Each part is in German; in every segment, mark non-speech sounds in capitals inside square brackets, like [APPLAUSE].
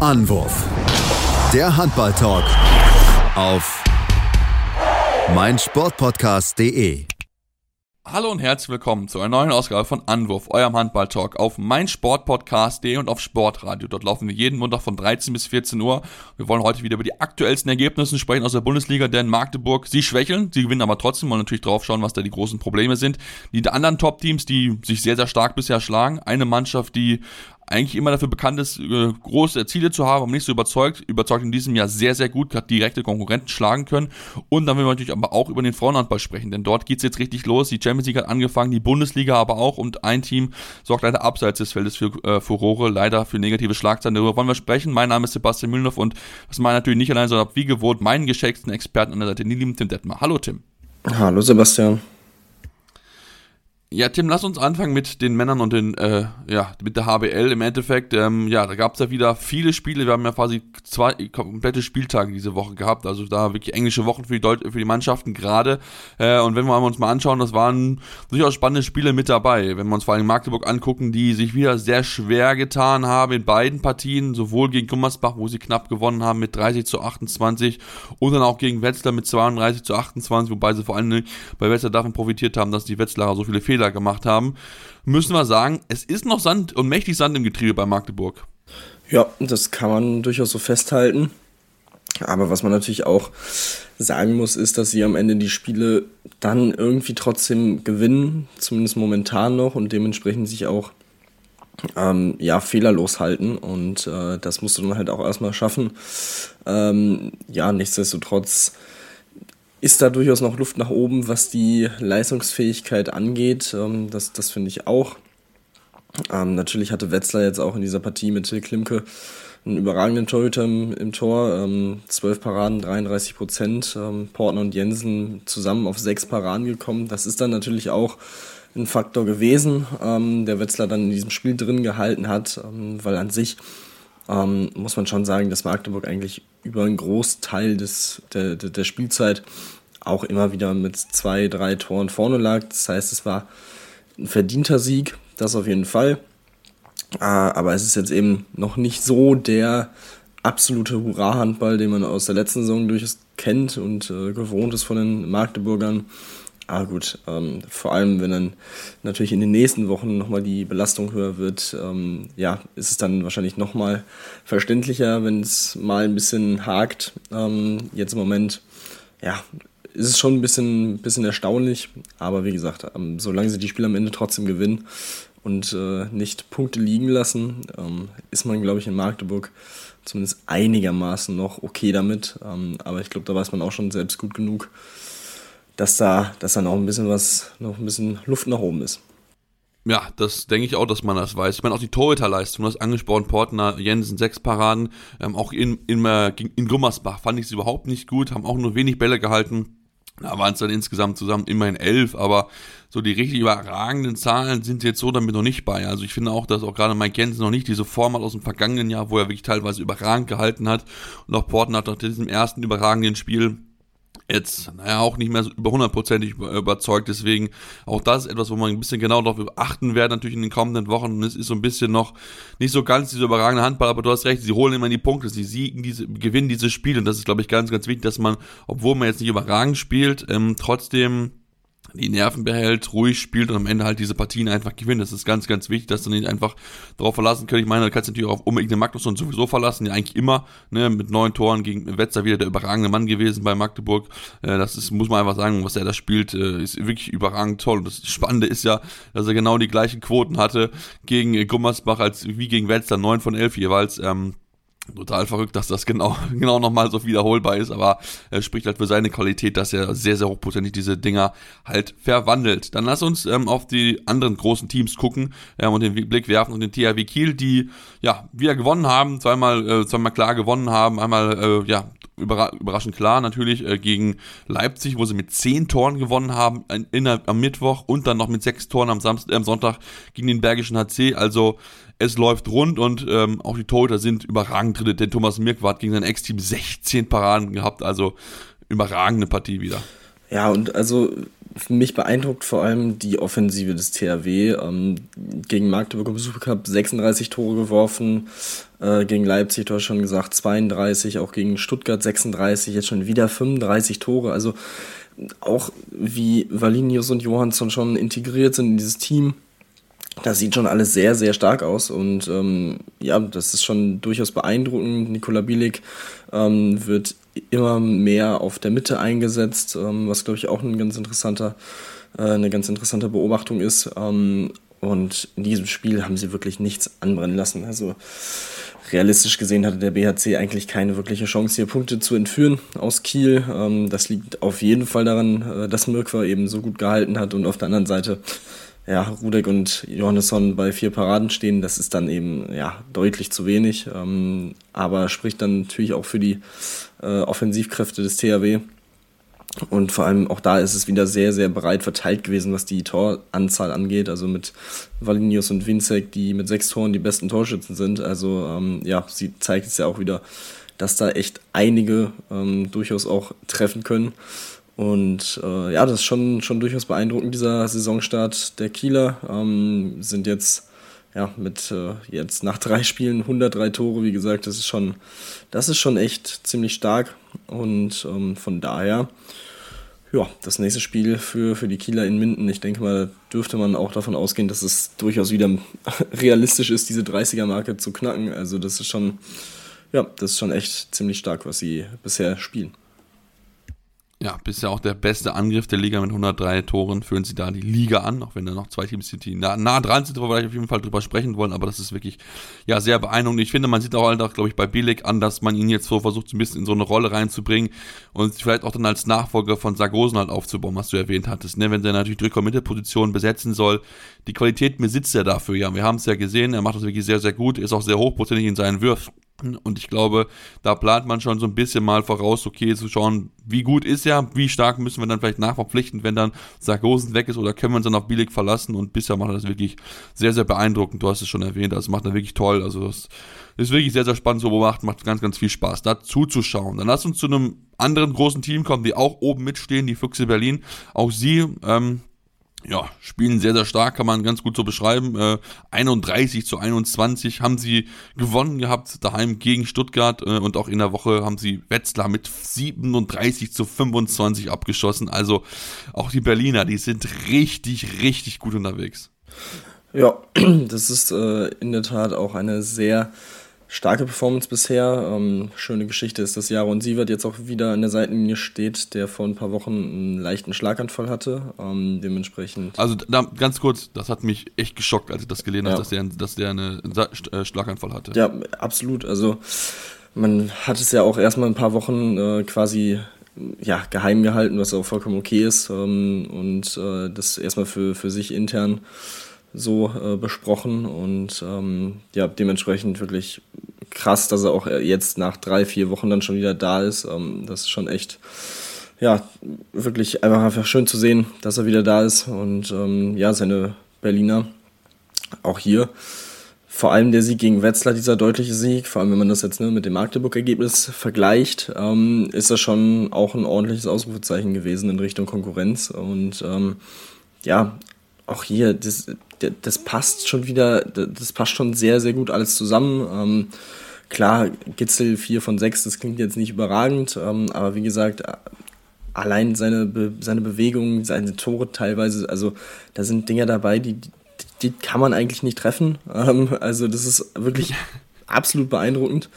Anwurf. Der Handball-Talk auf meinsportpodcast.de. Hallo und herzlich willkommen zu einer neuen Ausgabe von Anwurf, eurem Handball-Talk auf meinsportpodcast.de und auf Sportradio. Dort laufen wir jeden Montag von 13 bis 14 Uhr. Wir wollen heute wieder über die aktuellsten Ergebnisse sprechen aus der Bundesliga, denn Magdeburg, sie schwächeln, sie gewinnen aber trotzdem, wollen natürlich drauf schauen, was da die großen Probleme sind. Die anderen Top-Teams, die sich sehr, sehr stark bisher schlagen. Eine Mannschaft, die eigentlich immer dafür bekannt ist, äh, große Ziele zu haben, aber nicht so überzeugt. Überzeugt in diesem Jahr sehr, sehr gut, hat direkte Konkurrenten schlagen können. Und dann will wir natürlich aber auch über den Frauenhandball sprechen, denn dort geht's jetzt richtig los. Die Champions League hat angefangen, die Bundesliga aber auch und ein Team sorgt leider abseits des Feldes für äh, Furore, leider für negative Schlagzeilen. Darüber wollen wir sprechen. Mein Name ist Sebastian Mühlenhoff und das meine natürlich nicht allein, sondern wie gewohnt meinen geschätzten Experten an der Seite, den lieben Tim Detmer. Hallo Tim. Hallo Sebastian. Ja, Tim, lass uns anfangen mit den Männern und den, äh, ja, mit der HBL im Endeffekt. Ähm, ja, da gab es ja wieder viele Spiele. Wir haben ja quasi zwei komplette Spieltage diese Woche gehabt. Also da wirklich englische Wochen für die, Deut für die Mannschaften gerade. Äh, und wenn wir uns mal anschauen, das waren durchaus spannende Spiele mit dabei. Wenn wir uns vor allem Magdeburg angucken, die sich wieder sehr schwer getan haben in beiden Partien, sowohl gegen Gummersbach, wo sie knapp gewonnen haben mit 30 zu 28 und dann auch gegen Wetzlar mit 32 zu 28, wobei sie vor allem bei Wetzlar davon profitiert haben, dass die Wetzlarer so viele Fehler Fehler gemacht haben, müssen wir sagen, es ist noch Sand und mächtig Sand im Getriebe bei Magdeburg. Ja, das kann man durchaus so festhalten. Aber was man natürlich auch sagen muss, ist, dass sie am Ende die Spiele dann irgendwie trotzdem gewinnen, zumindest momentan noch und dementsprechend sich auch ähm, ja, fehlerlos halten und äh, das musst du dann halt auch erstmal schaffen. Ähm, ja, nichtsdestotrotz ist da durchaus noch Luft nach oben, was die Leistungsfähigkeit angeht. Ähm, das das finde ich auch. Ähm, natürlich hatte Wetzlar jetzt auch in dieser Partie mit Till Klimke einen überragenden Torhüter im, im Tor. Ähm, 12 Paraden, 33 Prozent. Ähm, Portner und Jensen zusammen auf sechs Paraden gekommen. Das ist dann natürlich auch ein Faktor gewesen, ähm, der Wetzlar dann in diesem Spiel drin gehalten hat, ähm, weil an sich ähm, muss man schon sagen, dass Magdeburg eigentlich über einen Großteil des, der, der Spielzeit auch immer wieder mit zwei, drei Toren vorne lag. Das heißt, es war ein verdienter Sieg, das auf jeden Fall. Äh, aber es ist jetzt eben noch nicht so der absolute Hurra-Handball, den man aus der letzten Saison durchaus kennt und äh, gewohnt ist von den Magdeburgern. Ah gut, ähm, vor allem wenn dann natürlich in den nächsten Wochen nochmal die Belastung höher wird, ähm, ja, ist es dann wahrscheinlich nochmal verständlicher, wenn es mal ein bisschen hakt. Ähm, jetzt im Moment, ja, ist es schon ein bisschen, bisschen erstaunlich, aber wie gesagt, ähm, solange sie die Spiele am Ende trotzdem gewinnen und äh, nicht Punkte liegen lassen, ähm, ist man, glaube ich, in Magdeburg zumindest einigermaßen noch okay damit. Ähm, aber ich glaube, da weiß man auch schon selbst gut genug, dass da, dass da noch ein bisschen was, noch ein bisschen Luft nach oben ist. Ja, das denke ich auch, dass man das weiß. Ich meine, auch die Torhüterleistung, du hast angesprochen, Portner, Jensen, sechs Paraden, ähm, auch in, in, in Gummersbach fand ich es überhaupt nicht gut, haben auch nur wenig Bälle gehalten. Da waren es dann insgesamt zusammen immerhin elf, aber so die richtig überragenden Zahlen sind jetzt so damit noch nicht bei. Also ich finde auch, dass auch gerade Mike Jensen noch nicht diese Form hat aus dem vergangenen Jahr, wo er wirklich teilweise überragend gehalten hat. Und auch Portner hat nach diesem ersten überragenden Spiel jetzt, naja, auch nicht mehr so über hundertprozentig überzeugt. Deswegen auch das ist etwas, wo man ein bisschen genau darauf achten wird, natürlich in den kommenden Wochen. Und es ist so ein bisschen noch nicht so ganz diese überragende Handball, aber du hast recht, sie holen immer die Punkte, sie siegen diese, gewinnen diese Spiele. Und das ist, glaube ich, ganz, ganz wichtig, dass man, obwohl man jetzt nicht überragend spielt, ähm, trotzdem die Nerven behält, ruhig spielt und am Ende halt diese Partien einfach gewinnt. Das ist ganz, ganz wichtig, dass du nicht einfach darauf verlassen kannst. Ich meine, du kannst natürlich auch auf unbedingt den Magnusson sowieso verlassen, ja eigentlich immer, ne, mit neun Toren gegen Wetzer wieder der überragende Mann gewesen bei Magdeburg. Äh, das ist, muss man einfach sagen, was er da spielt, äh, ist wirklich überragend toll. Und das Spannende ist ja, dass er genau die gleichen Quoten hatte gegen Gummersbach als wie gegen Wetzer, neun von elf jeweils. Ähm, total verrückt, dass das genau, [LAUGHS] genau nochmal so wiederholbar ist, aber er spricht halt für seine Qualität, dass er sehr, sehr hochprozentig diese Dinger halt verwandelt. Dann lass uns ähm, auf die anderen großen Teams gucken ähm, und den Blick werfen und den THW Kiel, die ja wieder gewonnen haben, zweimal, äh, zweimal klar gewonnen haben, einmal äh, ja überraschend klar natürlich äh, gegen Leipzig, wo sie mit zehn Toren gewonnen haben in, in, am Mittwoch und dann noch mit sechs Toren am, Samstag, äh, am Sonntag gegen den Bergischen HC. Also es läuft rund und ähm, auch die Torhüter sind überragend drin, denn Thomas Mirkwart gegen sein Ex-Team 16 Paraden gehabt, also überragende Partie wieder. Ja, und also mich beeindruckt vor allem die Offensive des THW. Ähm, gegen Magdeburg im Supercup 36 Tore geworfen, äh, gegen Leipzig, du hast schon gesagt, 32, auch gegen Stuttgart 36, jetzt schon wieder 35 Tore. Also auch wie Valinius und Johansson schon integriert sind in dieses Team. Das sieht schon alles sehr, sehr stark aus und ähm, ja, das ist schon durchaus beeindruckend. Nikola Bielik ähm, wird immer mehr auf der Mitte eingesetzt, ähm, was glaube ich auch ein ganz interessanter, äh, eine ganz interessante Beobachtung ist. Ähm, und in diesem Spiel haben sie wirklich nichts anbrennen lassen. Also realistisch gesehen hatte der BHC eigentlich keine wirkliche Chance, hier Punkte zu entführen aus Kiel. Ähm, das liegt auf jeden Fall daran, äh, dass Mirkwa eben so gut gehalten hat und auf der anderen Seite ja, Rudek und Johannesson bei vier Paraden stehen, das ist dann eben ja, deutlich zu wenig, ähm, aber spricht dann natürlich auch für die äh, Offensivkräfte des THW. Und vor allem auch da ist es wieder sehr, sehr breit verteilt gewesen, was die Toranzahl angeht. Also mit Valinius und Winzek, die mit sechs Toren die besten Torschützen sind. Also ähm, ja, sie zeigt es ja auch wieder, dass da echt einige ähm, durchaus auch treffen können. Und äh, ja, das ist schon, schon durchaus beeindruckend, dieser Saisonstart der Kieler. Ähm, sind jetzt ja, mit äh, jetzt nach drei Spielen 103 Tore, wie gesagt, das ist schon, das ist schon echt ziemlich stark. Und ähm, von daher, ja, das nächste Spiel für, für die Kieler in Minden, ich denke mal, dürfte man auch davon ausgehen, dass es durchaus wieder [LAUGHS] realistisch ist, diese 30er-Marke zu knacken. Also das ist schon, ja, das ist schon echt ziemlich stark, was sie bisher spielen. Ja, bisher auch der beste Angriff der Liga mit 103 Toren. Führen sie da die Liga an, auch wenn da noch zwei Teams sind, die nah, nah dran sind, wo wir auf jeden Fall drüber sprechen wollen. Aber das ist wirklich ja sehr beeindruckend. Ich finde, man sieht auch halt auch, glaube ich, bei Bilik an, dass man ihn jetzt so versucht, so ein bisschen in so eine Rolle reinzubringen und vielleicht auch dann als Nachfolger von Sargosen halt aufzubauen, was du erwähnt hattest. Ne? Wenn der natürlich Drücker-Mitte-Position besetzen soll, die Qualität besitzt er dafür. Ja, wir haben es ja gesehen, er macht das wirklich sehr, sehr gut, ist auch sehr hochprozentig in seinen Würfen und ich glaube, da plant man schon so ein bisschen mal voraus, okay, zu schauen, wie gut ist er, wie stark müssen wir dann vielleicht nachverpflichten, wenn dann Sargosen weg ist oder können wir uns dann auf Billig verlassen und bisher macht er das wirklich sehr, sehr beeindruckend. Du hast es schon erwähnt, das macht er wirklich toll. Also das ist wirklich sehr, sehr spannend zu beobachten, macht ganz, ganz viel Spaß, da zuzuschauen. Dann lass uns zu einem anderen großen Team kommen, die auch oben mitstehen, die Füchse Berlin. Auch sie ähm, ja, spielen sehr, sehr stark, kann man ganz gut so beschreiben. Äh, 31 zu 21 haben sie gewonnen gehabt, daheim gegen Stuttgart äh, und auch in der Woche haben sie Wetzlar mit 37 zu 25 abgeschossen. Also auch die Berliner, die sind richtig, richtig gut unterwegs. Ja, [CLEARS THROAT] das ist äh, in der Tat auch eine sehr starke Performance bisher. Ähm, schöne Geschichte ist, dass Jaron Sievert jetzt auch wieder an der Seitenlinie steht, der vor ein paar Wochen einen leichten Schlaganfall hatte. Ähm, dementsprechend. Also da, ganz kurz, das hat mich echt geschockt, als ich das gelesen ja. habe, dass der, dass der einen äh, Schlaganfall hatte. Ja, absolut. Also man hat es ja auch erstmal ein paar Wochen äh, quasi ja, geheim gehalten, was auch vollkommen okay ist. Ähm, und äh, das erstmal für, für sich intern so äh, besprochen und ähm, ja, dementsprechend wirklich krass, dass er auch jetzt nach drei, vier Wochen dann schon wieder da ist. Ähm, das ist schon echt, ja, wirklich einfach, einfach schön zu sehen, dass er wieder da ist und ähm, ja, seine Berliner auch hier. Vor allem der Sieg gegen Wetzlar, dieser deutliche Sieg, vor allem wenn man das jetzt ne, mit dem Magdeburg-Ergebnis vergleicht, ähm, ist das schon auch ein ordentliches Ausrufezeichen gewesen in Richtung Konkurrenz. Und ähm, ja, auch hier, das, das passt schon wieder, das passt schon sehr, sehr gut alles zusammen. Ähm, klar, Gitzel 4 von 6, das klingt jetzt nicht überragend, ähm, aber wie gesagt, allein seine, Be seine Bewegungen, seine Tore teilweise, also da sind Dinger dabei, die, die kann man eigentlich nicht treffen. Ähm, also das ist wirklich absolut beeindruckend.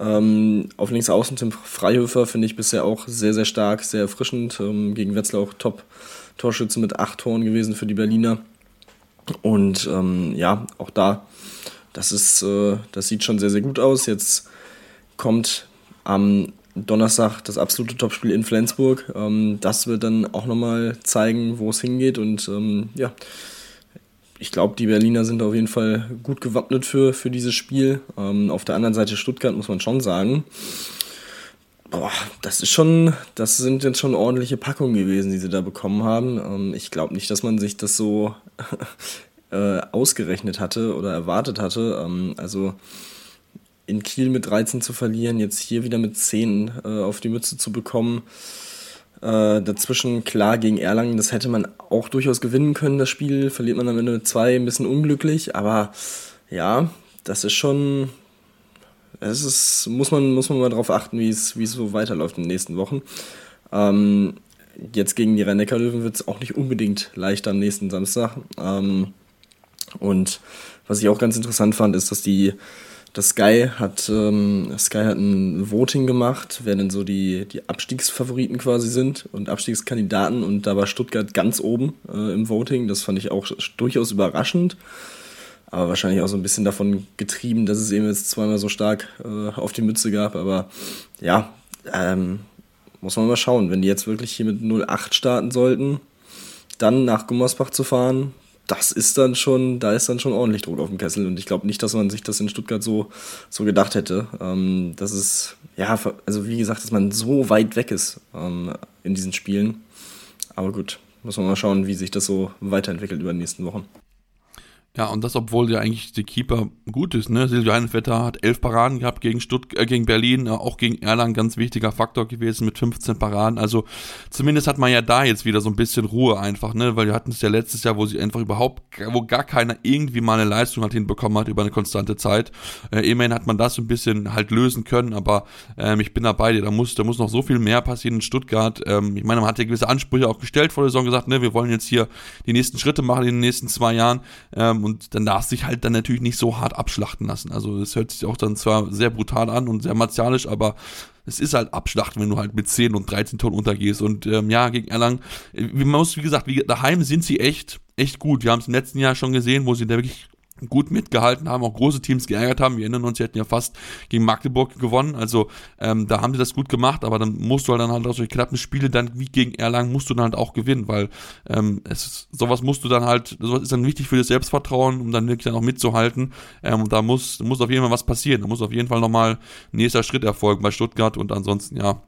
Ähm, auf links außen Tim Freihöfer finde ich bisher auch sehr, sehr stark, sehr erfrischend. Ähm, gegen Wetzlar auch Top-Torschütze mit acht Toren gewesen für die Berliner. Und ähm, ja, auch da, das ist, äh, das sieht schon sehr, sehr gut aus. Jetzt kommt am Donnerstag das absolute Topspiel in Flensburg. Ähm, das wird dann auch nochmal zeigen, wo es hingeht. Und ähm, ja, ich glaube, die Berliner sind auf jeden Fall gut gewappnet für, für dieses Spiel. Ähm, auf der anderen Seite Stuttgart muss man schon sagen. Boah, das ist schon, das sind jetzt schon ordentliche Packungen gewesen, die sie da bekommen haben. Ähm, ich glaube nicht, dass man sich das so [LAUGHS] äh, ausgerechnet hatte oder erwartet hatte. Ähm, also in Kiel mit 13 zu verlieren, jetzt hier wieder mit 10 äh, auf die Mütze zu bekommen. Äh, dazwischen klar gegen Erlangen, das hätte man auch durchaus gewinnen können, das Spiel. Verliert man am Ende mit zwei, ein bisschen unglücklich, aber ja, das ist schon. Es ist, muss man, muss man mal darauf achten, wie es, so weiterläuft in den nächsten Wochen. Ähm, jetzt gegen die rhein löwen wird es auch nicht unbedingt leichter am nächsten Samstag. Ähm, und was ich auch ganz interessant fand, ist, dass die das Sky hat ähm, Sky hat ein Voting gemacht, wer denn so die, die Abstiegsfavoriten quasi sind und Abstiegskandidaten und da war Stuttgart ganz oben äh, im Voting. Das fand ich auch durchaus überraschend, aber wahrscheinlich auch so ein bisschen davon getrieben, dass es eben jetzt zweimal so stark äh, auf die Mütze gab. Aber ja, ähm, muss man mal schauen, wenn die jetzt wirklich hier mit 08 starten sollten, dann nach Gummersbach zu fahren, das ist dann schon, da ist dann schon ordentlich Druck auf dem Kessel. Und ich glaube nicht, dass man sich das in Stuttgart so, so gedacht hätte. Ähm, das ist, ja, also wie gesagt, dass man so weit weg ist ähm, in diesen Spielen. Aber gut, muss man mal schauen, wie sich das so weiterentwickelt über die nächsten Wochen. Ja, und das, obwohl ja eigentlich der Keeper gut ist, ne? Silvio Heinenvetter hat elf Paraden gehabt gegen Stutt äh, gegen Berlin, äh, auch gegen Erlangen ganz wichtiger Faktor gewesen mit 15 Paraden. Also zumindest hat man ja da jetzt wieder so ein bisschen Ruhe einfach, ne? Weil wir hatten es ja letztes Jahr, wo sie einfach überhaupt, wo gar keiner irgendwie mal eine Leistung halt hinbekommen hat über eine konstante Zeit. Äh, immerhin hat man das so ein bisschen halt lösen können, aber ähm, ich bin da bei dir, da muss, da muss noch so viel mehr passieren in Stuttgart. Ähm, ich meine, man hat ja gewisse Ansprüche auch gestellt vor der Saison gesagt, ne, wir wollen jetzt hier die nächsten Schritte machen in den nächsten zwei Jahren. Ähm, und dann darf sich halt dann natürlich nicht so hart abschlachten lassen. Also es hört sich auch dann zwar sehr brutal an und sehr martialisch, aber es ist halt Abschlachten, wenn du halt mit 10 und 13 Tonnen untergehst. Und ähm, ja, gegen Erlangen, äh, man muss, wie gesagt, wie, daheim sind sie echt, echt gut. Wir haben es im letzten Jahr schon gesehen, wo sie da wirklich gut mitgehalten haben, auch große Teams geärgert haben. Wir erinnern uns, sie hätten ja fast gegen Magdeburg gewonnen. Also ähm, da haben sie das gut gemacht, aber dann musst du halt dann halt auch solche knappen Spiele dann wie gegen Erlangen musst du dann halt auch gewinnen, weil ähm, es ist, sowas musst du dann halt, sowas ist dann wichtig für das Selbstvertrauen, um dann wirklich dann auch mitzuhalten. Ähm, und da muss, muss auf jeden Fall was passieren. Da muss auf jeden Fall nochmal nächster Schritt erfolgen bei Stuttgart und ansonsten, ja,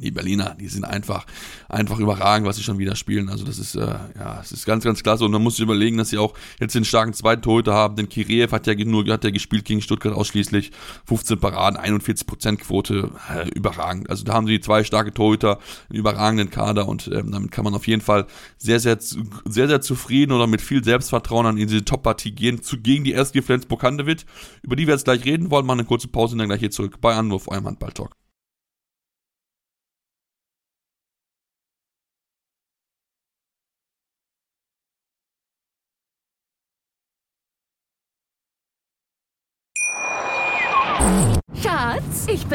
die Berliner, die sind einfach, einfach überragend, was sie schon wieder spielen. Also das ist, äh, ja, es ist ganz, ganz klasse. Und man muss sich überlegen, dass sie auch jetzt den starken zweiten Torhüter haben. Denn Kireev hat ja nur, hat ja gespielt gegen Stuttgart ausschließlich. 15 Paraden, 41% Quote, äh, überragend. Also da haben sie zwei starke Torhüter, einen überragenden Kader und ähm, damit kann man auf jeden Fall sehr, sehr, sehr, sehr zufrieden oder mit viel Selbstvertrauen an diese Top-Partie gehen, zu, gegen die SG Flensburg-Handewitt, über die wir jetzt gleich reden wollen. Machen eine kurze Pause und dann gleich hier zurück bei Anwurf, eurem Handball-Talk. Schatz, ich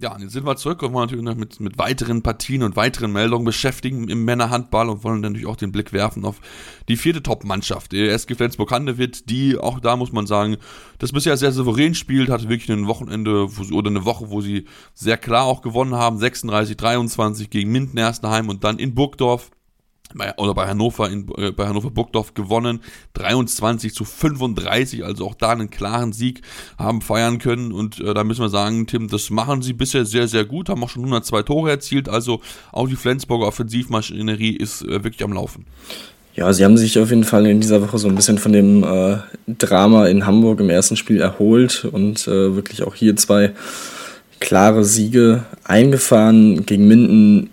Ja, und jetzt sind wir zurück und wollen natürlich noch mit, mit weiteren Partien und weiteren Meldungen beschäftigen im Männerhandball und wollen natürlich auch den Blick werfen auf die vierte Top-Mannschaft, die SG Flensburg-Handewitt, die auch da muss man sagen, das bisher sehr souverän spielt, hatte wirklich ein Wochenende sie, oder eine Woche, wo sie sehr klar auch gewonnen haben, 36-23 gegen Minden Erstenheim und dann in Burgdorf bei, oder bei Hannover in, äh, bei Hannover Burgdorf gewonnen, 23 zu 35, also auch da einen klaren Sieg haben feiern können und äh, da müssen wir sagen, Tim, das machen sie bisher sehr, sehr gut, haben auch schon 102 Tore erzielt, also auch die Flensburger Offensivmaschinerie ist äh, wirklich am Laufen. Ja, sie haben sich auf jeden Fall in dieser Woche so ein bisschen von dem äh, Drama in Hamburg im ersten Spiel erholt und äh, wirklich auch hier zwei klare Siege eingefahren. Gegen Minden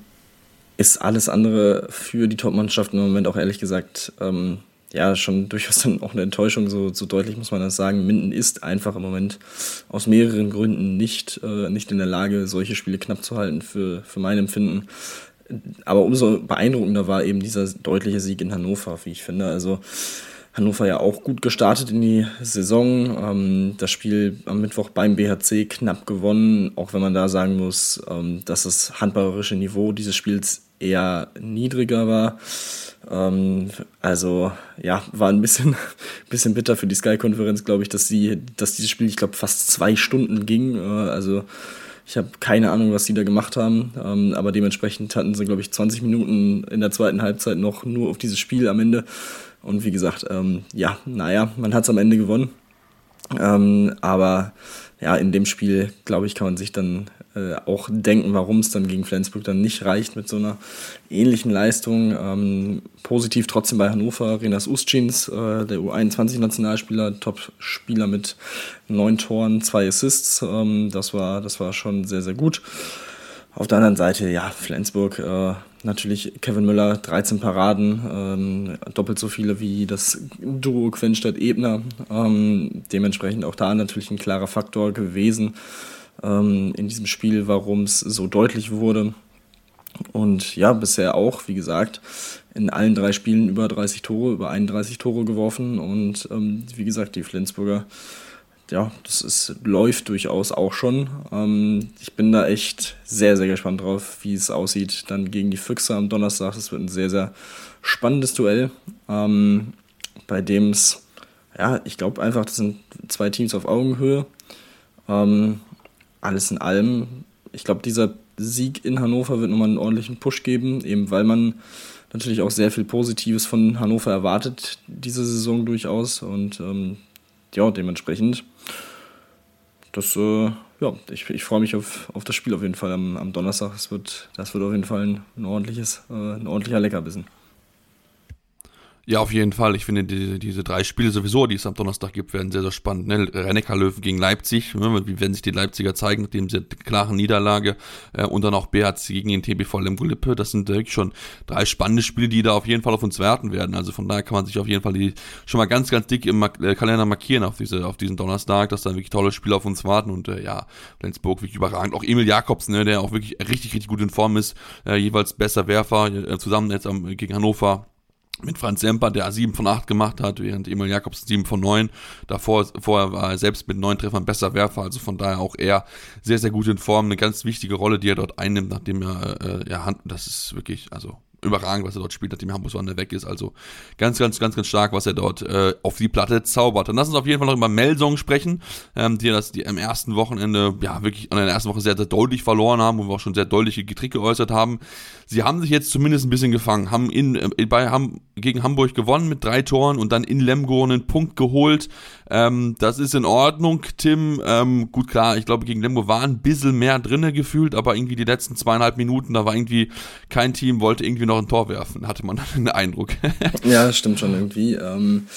ist alles andere für die Top-Mannschaften im Moment auch ehrlich gesagt ähm, ja schon durchaus dann auch eine Enttäuschung, so, so deutlich muss man das sagen. Minden ist einfach im Moment aus mehreren Gründen nicht, äh, nicht in der Lage, solche Spiele knapp zu halten, für, für mein Empfinden. Aber umso beeindruckender war eben dieser deutliche Sieg in Hannover, wie ich finde. Also Hannover ja auch gut gestartet in die Saison. Ähm, das Spiel am Mittwoch beim BHC knapp gewonnen, auch wenn man da sagen muss, ähm, dass das handballerische Niveau dieses Spiels eher niedriger war. Ähm, also ja, war ein bisschen, [LAUGHS] bisschen bitter für die Sky-Konferenz, glaube ich, dass sie, dass dieses Spiel, ich glaube, fast zwei Stunden ging. Äh, also ich habe keine Ahnung, was sie da gemacht haben, ähm, aber dementsprechend hatten sie, glaube ich, 20 Minuten in der zweiten Halbzeit noch nur auf dieses Spiel am Ende. Und wie gesagt, ähm, ja, naja, man hat es am Ende gewonnen. Ähm, aber ja, in dem Spiel, glaube ich, kann man sich dann äh, auch denken, warum es dann gegen Flensburg dann nicht reicht mit so einer ähnlichen Leistung. Ähm, positiv trotzdem bei Hannover, Renas Ustschins, äh, der U21-Nationalspieler, Top-Spieler mit neun Toren, zwei Assists. Ähm, das, war, das war schon sehr, sehr gut. Auf der anderen Seite, ja, Flensburg, äh, natürlich Kevin Müller, 13 Paraden, ähm, doppelt so viele wie das Duo Quenstadt-Ebner. Ähm, dementsprechend auch da natürlich ein klarer Faktor gewesen ähm, in diesem Spiel, warum es so deutlich wurde. Und ja, bisher auch, wie gesagt, in allen drei Spielen über 30 Tore, über 31 Tore geworfen. Und ähm, wie gesagt, die Flensburger ja, das ist, läuft durchaus auch schon. Ähm, ich bin da echt sehr, sehr gespannt drauf, wie es aussieht dann gegen die Füchse am Donnerstag. Das wird ein sehr, sehr spannendes Duell, ähm, bei dem es, ja, ich glaube einfach, das sind zwei Teams auf Augenhöhe. Ähm, alles in allem, ich glaube, dieser Sieg in Hannover wird nochmal einen ordentlichen Push geben, eben weil man natürlich auch sehr viel Positives von Hannover erwartet, diese Saison durchaus. Und ähm, ja, dementsprechend das, äh, ja, ich, ich freue mich auf, auf das Spiel auf jeden Fall am, am Donnerstag. Das wird, das wird auf jeden Fall ein, ordentliches, äh, ein ordentlicher Leckerbissen. Ja, auf jeden Fall. Ich finde, die, diese drei Spiele sowieso, die es am Donnerstag gibt, werden sehr, sehr spannend. Ne? Rennecker Löwen gegen Leipzig, ne? wie werden sich die Leipziger zeigen, nachdem sie klaren Niederlage äh, und dann auch BHC gegen den TBV Lemgo Lippe. Das sind wirklich schon drei spannende Spiele, die da auf jeden Fall auf uns werten werden. Also von daher kann man sich auf jeden Fall die schon mal ganz, ganz dick im äh, Kalender markieren auf, diese, auf diesen Donnerstag, dass da wirklich tolle Spiele auf uns warten und äh, ja, Flensburg wirklich überragend. Auch Emil Jakobs, ne, der auch wirklich richtig, richtig gut in Form ist, äh, jeweils besser Werfer, äh, zusammen jetzt am, gegen Hannover mit Franz Semper, der 7 von 8 gemacht hat, während Emil Jakobs 7 von 9. Davor, vorher war er selbst mit 9 Treffern besser Werfer, also von daher auch er sehr, sehr gut in Form. Eine ganz wichtige Rolle, die er dort einnimmt, nachdem er, äh, ja, das ist wirklich, also überragend, was er dort spielt, nachdem Hamburg so weg ist. Also ganz, ganz, ganz, ganz stark, was er dort äh, auf die Platte zaubert. Dann lass uns auf jeden Fall noch über Melsong sprechen, ähm, die das die am ersten Wochenende, ja, wirklich an der ersten Woche sehr, sehr deutlich verloren haben, wo wir auch schon sehr deutliche Kritik geäußert haben. Sie haben sich jetzt zumindest ein bisschen gefangen, haben in, äh, bei, haben gegen Hamburg gewonnen mit drei Toren und dann in Lemgo einen Punkt geholt. Ähm, das ist in Ordnung, Tim. Ähm, gut, klar, ich glaube, gegen Lemgo war ein bisschen mehr drinne gefühlt, aber irgendwie die letzten zweieinhalb Minuten, da war irgendwie kein Team, wollte irgendwie noch ein Tor werfen, hatte man [LAUGHS] den Eindruck. ja, stimmt schon irgendwie. Ähm,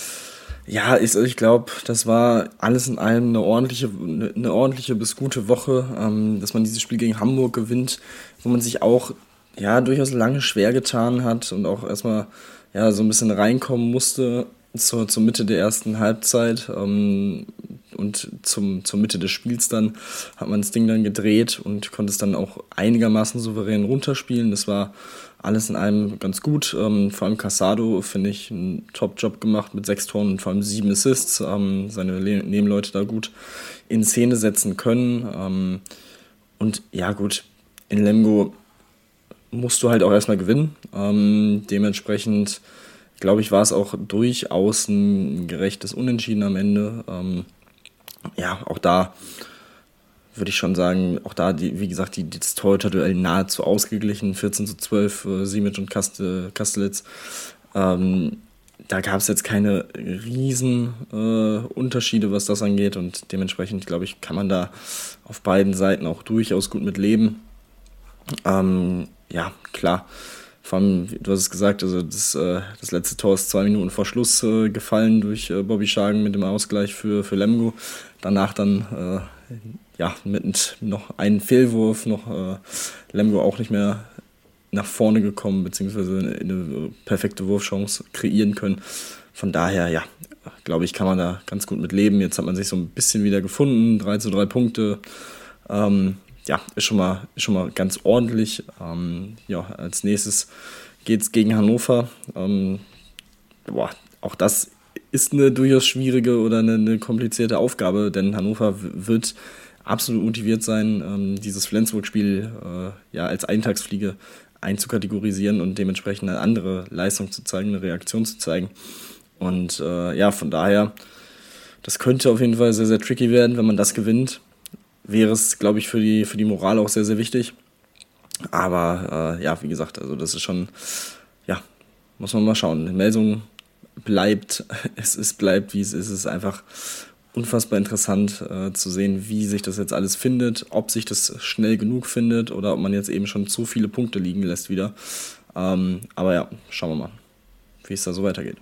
ja, ich, ich glaube, das war alles in allem eine ordentliche, eine ordentliche bis gute Woche, ähm, dass man dieses Spiel gegen Hamburg gewinnt, wo man sich auch ja durchaus lange schwer getan hat und auch erstmal ja so ein bisschen reinkommen musste zur, zur Mitte der ersten Halbzeit ähm, und zum, zur Mitte des Spiels dann hat man das Ding dann gedreht und konnte es dann auch einigermaßen souverän runterspielen. Das war alles in allem ganz gut. Ähm, vor allem Casado finde ich einen Top-Job gemacht mit sechs Toren und vor allem sieben Assists. Ähm, seine Le Nebenleute da gut in Szene setzen können. Ähm, und ja, gut, in Lemgo musst du halt auch erstmal gewinnen. Ähm, dementsprechend glaube ich, war es auch durchaus ein gerechtes Unentschieden am Ende. Ähm, ja, auch da würde ich schon sagen, auch da, die, wie gesagt, die, das Torhüter-Duell nahezu ausgeglichen, 14 zu 12, äh, Simic und Kastel, Kastelitz. Ähm, da gab es jetzt keine riesen äh, Unterschiede, was das angeht und dementsprechend, glaube ich, kann man da auf beiden Seiten auch durchaus gut mit leben. Ähm, ja, klar. Vor allem, du hast es gesagt, also das, äh, das letzte Tor ist zwei Minuten vor Schluss äh, gefallen durch äh, Bobby Schagen mit dem Ausgleich für, für Lemgo. Danach dann äh, ja, mit noch einem Fehlwurf, noch äh, Lemgo auch nicht mehr nach vorne gekommen, beziehungsweise eine, eine perfekte Wurfchance kreieren können. Von daher, ja, glaube ich, kann man da ganz gut mit leben. Jetzt hat man sich so ein bisschen wieder gefunden, 3 zu 3 Punkte. Ähm, ja, ist schon mal, ist schon mal ganz ordentlich. Ähm, ja, als nächstes geht es gegen Hannover. Ähm, boah, auch das ist eine durchaus schwierige oder eine, eine komplizierte Aufgabe, denn Hannover wird absolut motiviert sein, ähm, dieses Flensburg-Spiel äh, ja als Eintagsfliege einzukategorisieren und dementsprechend eine andere Leistung zu zeigen, eine Reaktion zu zeigen. Und äh, ja, von daher, das könnte auf jeden Fall sehr, sehr tricky werden, wenn man das gewinnt. Wäre es, glaube ich, für die, für die Moral auch sehr, sehr wichtig. Aber äh, ja, wie gesagt, also das ist schon, ja, muss man mal schauen. Melsung bleibt, [LAUGHS] es ist, bleibt, wie es ist. Es ist einfach unfassbar interessant äh, zu sehen, wie sich das jetzt alles findet, ob sich das schnell genug findet oder ob man jetzt eben schon zu viele Punkte liegen lässt wieder. Ähm, aber ja, schauen wir mal, wie es da so weitergeht.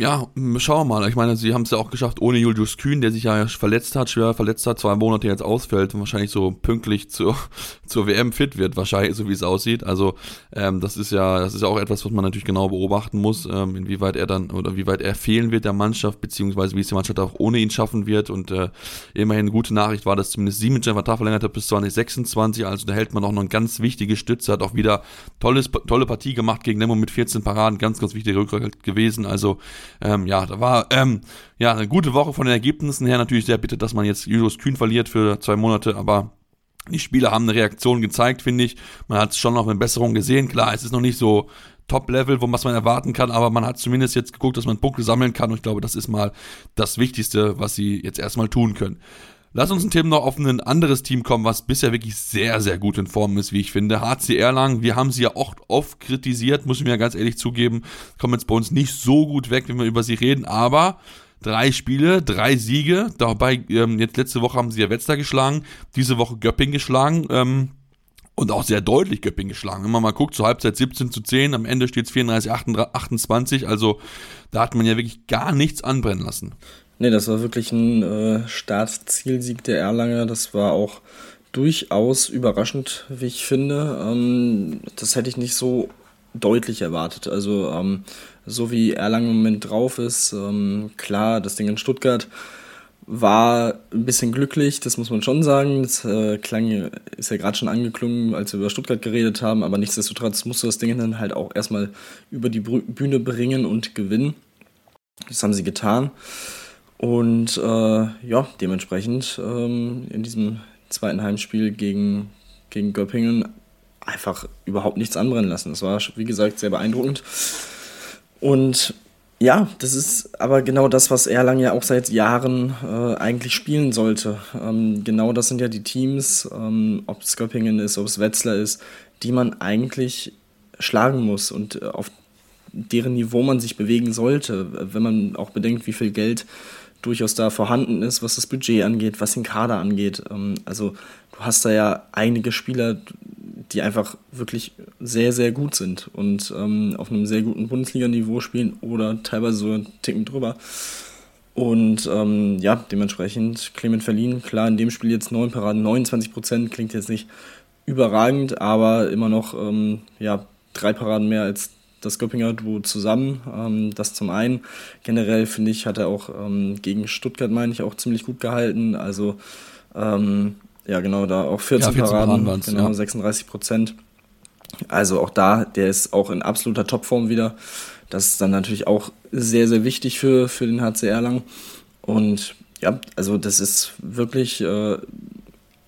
Ja, schauen wir mal. Ich meine, sie haben es ja auch geschafft ohne Julius Kühn, der sich ja verletzt hat, schwer verletzt hat, zwei Monate jetzt ausfällt und wahrscheinlich so pünktlich zur, [LAUGHS] zur WM fit wird, wahrscheinlich, so wie es aussieht. Also ähm, das ist ja, das ist ja auch etwas, was man natürlich genau beobachten muss, ähm, inwieweit er dann oder wie weit er fehlen wird der Mannschaft, beziehungsweise wie es die Mannschaft auch ohne ihn schaffen wird. Und äh, immerhin gute Nachricht war, dass zumindest Siemens seinen Vertrag verlängert hat bis 2026. Also da hält man auch noch eine ganz wichtige Stütze, hat auch wieder tolles, tolle Partie gemacht gegen Nemo mit 14 Paraden, ganz, ganz wichtige Rückhalt gewesen. Also ähm, ja, da war ähm, ja eine gute Woche von den Ergebnissen her. Natürlich sehr bitter, dass man jetzt Julius Kühn verliert für zwei Monate, aber die Spieler haben eine Reaktion gezeigt, finde ich. Man hat schon noch eine Besserung gesehen. Klar, es ist noch nicht so Top-Level, was man erwarten kann, aber man hat zumindest jetzt geguckt, dass man Punkte sammeln kann und ich glaube, das ist mal das Wichtigste, was sie jetzt erstmal tun können. Lass uns ein Thema noch auf ein anderes Team kommen, was bisher wirklich sehr, sehr gut in Form ist, wie ich finde. HC Erlangen, wir haben sie ja auch oft kritisiert, muss ich mir ganz ehrlich zugeben, kommen jetzt bei uns nicht so gut weg, wenn wir über sie reden, aber drei Spiele, drei Siege, dabei ähm, jetzt letzte Woche haben sie ja Wetzlar geschlagen, diese Woche Göpping geschlagen, ähm, und auch sehr deutlich Göpping geschlagen. Wenn man mal guckt, zur Halbzeit 17 zu 10, am Ende steht es 34, 28, also da hat man ja wirklich gar nichts anbrennen lassen. Nee, das war wirklich ein äh, Startzielsieg der Erlanger. Das war auch durchaus überraschend, wie ich finde. Ähm, das hätte ich nicht so deutlich erwartet. Also ähm, so wie Erlangen im Moment drauf ist, ähm, klar, das Ding in Stuttgart war ein bisschen glücklich, das muss man schon sagen. Das äh, klang, ist ja gerade schon angeklungen, als wir über Stuttgart geredet haben, aber nichtsdestotrotz musste das Ding dann halt auch erstmal über die Bühne bringen und gewinnen. Das haben sie getan. Und äh, ja, dementsprechend ähm, in diesem zweiten Heimspiel gegen, gegen Göppingen einfach überhaupt nichts anbrennen lassen. Das war, wie gesagt, sehr beeindruckend. Und ja, das ist aber genau das, was Erlangen ja auch seit Jahren äh, eigentlich spielen sollte. Ähm, genau das sind ja die Teams, ähm, ob es Göppingen ist, ob es Wetzlar ist, die man eigentlich schlagen muss und äh, auf deren Niveau man sich bewegen sollte, wenn man auch bedenkt, wie viel Geld durchaus da vorhanden ist, was das Budget angeht, was den Kader angeht. Ähm, also du hast da ja einige Spieler, die einfach wirklich sehr, sehr gut sind und ähm, auf einem sehr guten Bundesliga-Niveau spielen oder teilweise so einen Ticken drüber. Und ähm, ja, dementsprechend Clement Verlin, klar, in dem Spiel jetzt 9 Paraden, 29 Prozent, klingt jetzt nicht überragend, aber immer noch ähm, ja, drei Paraden mehr als das Göppinger Duo zusammen. Ähm, das zum einen. Generell finde ich, hat er auch ähm, gegen Stuttgart, meine ich, auch ziemlich gut gehalten. Also, ähm, ja, genau, da auch 14, ja, 14 Paraden, Paraden genau, ja. 36 Prozent. Also auch da, der ist auch in absoluter Topform wieder. Das ist dann natürlich auch sehr, sehr wichtig für, für den HCR lang. Und ja, also das ist wirklich, äh,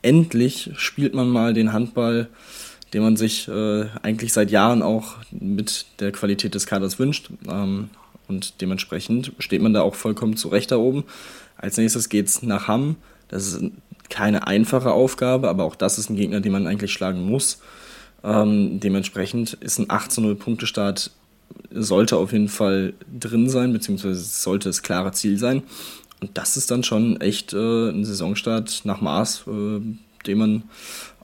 endlich spielt man mal den Handball den man sich äh, eigentlich seit Jahren auch mit der Qualität des Kaders wünscht. Ähm, und dementsprechend steht man da auch vollkommen zurecht da oben. Als nächstes geht es nach Hamm. Das ist keine einfache Aufgabe, aber auch das ist ein Gegner, den man eigentlich schlagen muss. Ähm, dementsprechend ist ein 18-0-Punkte-Start sollte auf jeden Fall drin sein, beziehungsweise sollte es klare Ziel sein. Und das ist dann schon echt äh, ein Saisonstart nach Maß, äh, den man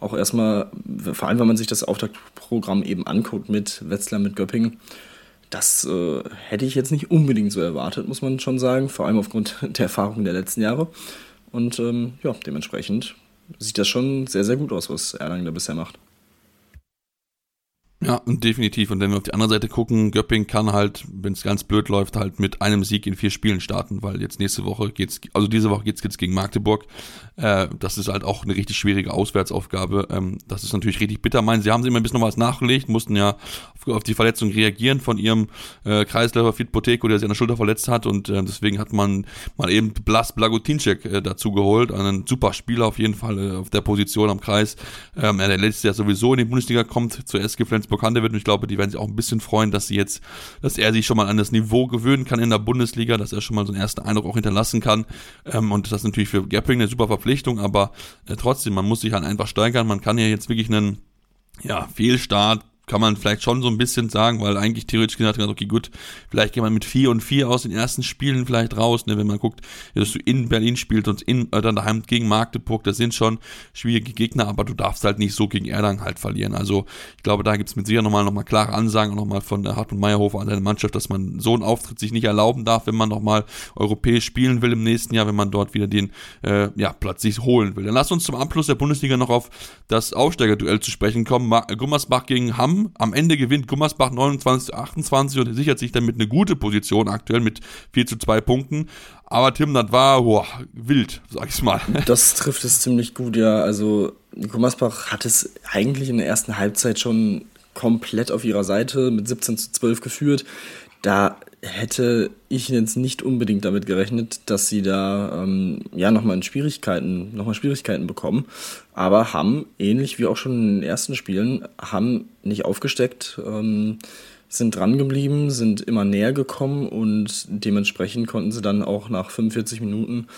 auch erstmal, vor allem wenn man sich das Auftaktprogramm eben anguckt mit Wetzlar, mit Göppingen, das äh, hätte ich jetzt nicht unbedingt so erwartet, muss man schon sagen, vor allem aufgrund [LAUGHS] der Erfahrungen der letzten Jahre. Und ähm, ja, dementsprechend sieht das schon sehr, sehr gut aus, was Erlangen da bisher macht. Ja, und definitiv. Und wenn wir auf die andere Seite gucken, Göpping kann halt, wenn es ganz blöd läuft, halt mit einem Sieg in vier Spielen starten, weil jetzt nächste Woche geht's, also diese Woche geht's jetzt gegen Magdeburg. Äh, das ist halt auch eine richtig schwierige Auswärtsaufgabe. Ähm, das ist natürlich richtig bitter. Meinen, sie haben sich immer ein bisschen noch was nachgelegt, mussten ja auf, auf die Verletzung reagieren von ihrem äh, Kreisläufer Fit Poteko, der sich an der Schulter verletzt hat und äh, deswegen hat man mal eben Blas Blagotinczek äh, dazu geholt, einen super Spieler auf jeden Fall äh, auf der Position am Kreis. Ähm, der letztes Jahr sowieso in die Bundesliga kommt, zur SG Flensburg bekannter wird. Und ich glaube, die werden sich auch ein bisschen freuen, dass sie jetzt, dass er sich schon mal an das Niveau gewöhnen kann in der Bundesliga, dass er schon mal so einen ersten Eindruck auch hinterlassen kann. Ähm, und das ist natürlich für Gapping eine super Verpflichtung, aber äh, trotzdem, man muss sich halt einfach steigern. Man kann ja jetzt wirklich einen ja, Fehlstart kann man vielleicht schon so ein bisschen sagen, weil eigentlich theoretisch gesagt, okay, gut, vielleicht geht man mit 4 und 4 aus den ersten Spielen vielleicht raus, ne, wenn man guckt, dass du in Berlin spielst und in, äh, dann daheim gegen Magdeburg, das sind schon schwierige Gegner, aber du darfst halt nicht so gegen Erlangen halt verlieren. Also ich glaube, da gibt's mit Sicherheit nochmal noch mal klare Ansagen auch nochmal von der Hartmut Meyerhofer an seine Mannschaft, dass man so einen Auftritt sich nicht erlauben darf, wenn man nochmal europäisch spielen will im nächsten Jahr, wenn man dort wieder den äh, ja, Platz sich holen will. Dann lass uns zum Abschluss der Bundesliga noch auf das Aufsteigerduell zu sprechen kommen. Gummersbach gegen Hamm am Ende gewinnt Gummersbach 29 28 und sichert sich damit eine gute Position aktuell mit 4 zu 2 Punkten. Aber Tim, das war boah, wild, sag ich's mal. [LAUGHS] Das trifft es ziemlich gut, ja. Also Gummersbach hat es eigentlich in der ersten Halbzeit schon komplett auf ihrer Seite mit 17 zu 12 geführt. Da hätte ich jetzt nicht unbedingt damit gerechnet, dass sie da ähm, ja nochmal in Schwierigkeiten, nochmal Schwierigkeiten bekommen. Aber haben, ähnlich wie auch schon in den ersten Spielen, haben nicht aufgesteckt, ähm, sind dran geblieben, sind immer näher gekommen und dementsprechend konnten sie dann auch nach 45 Minuten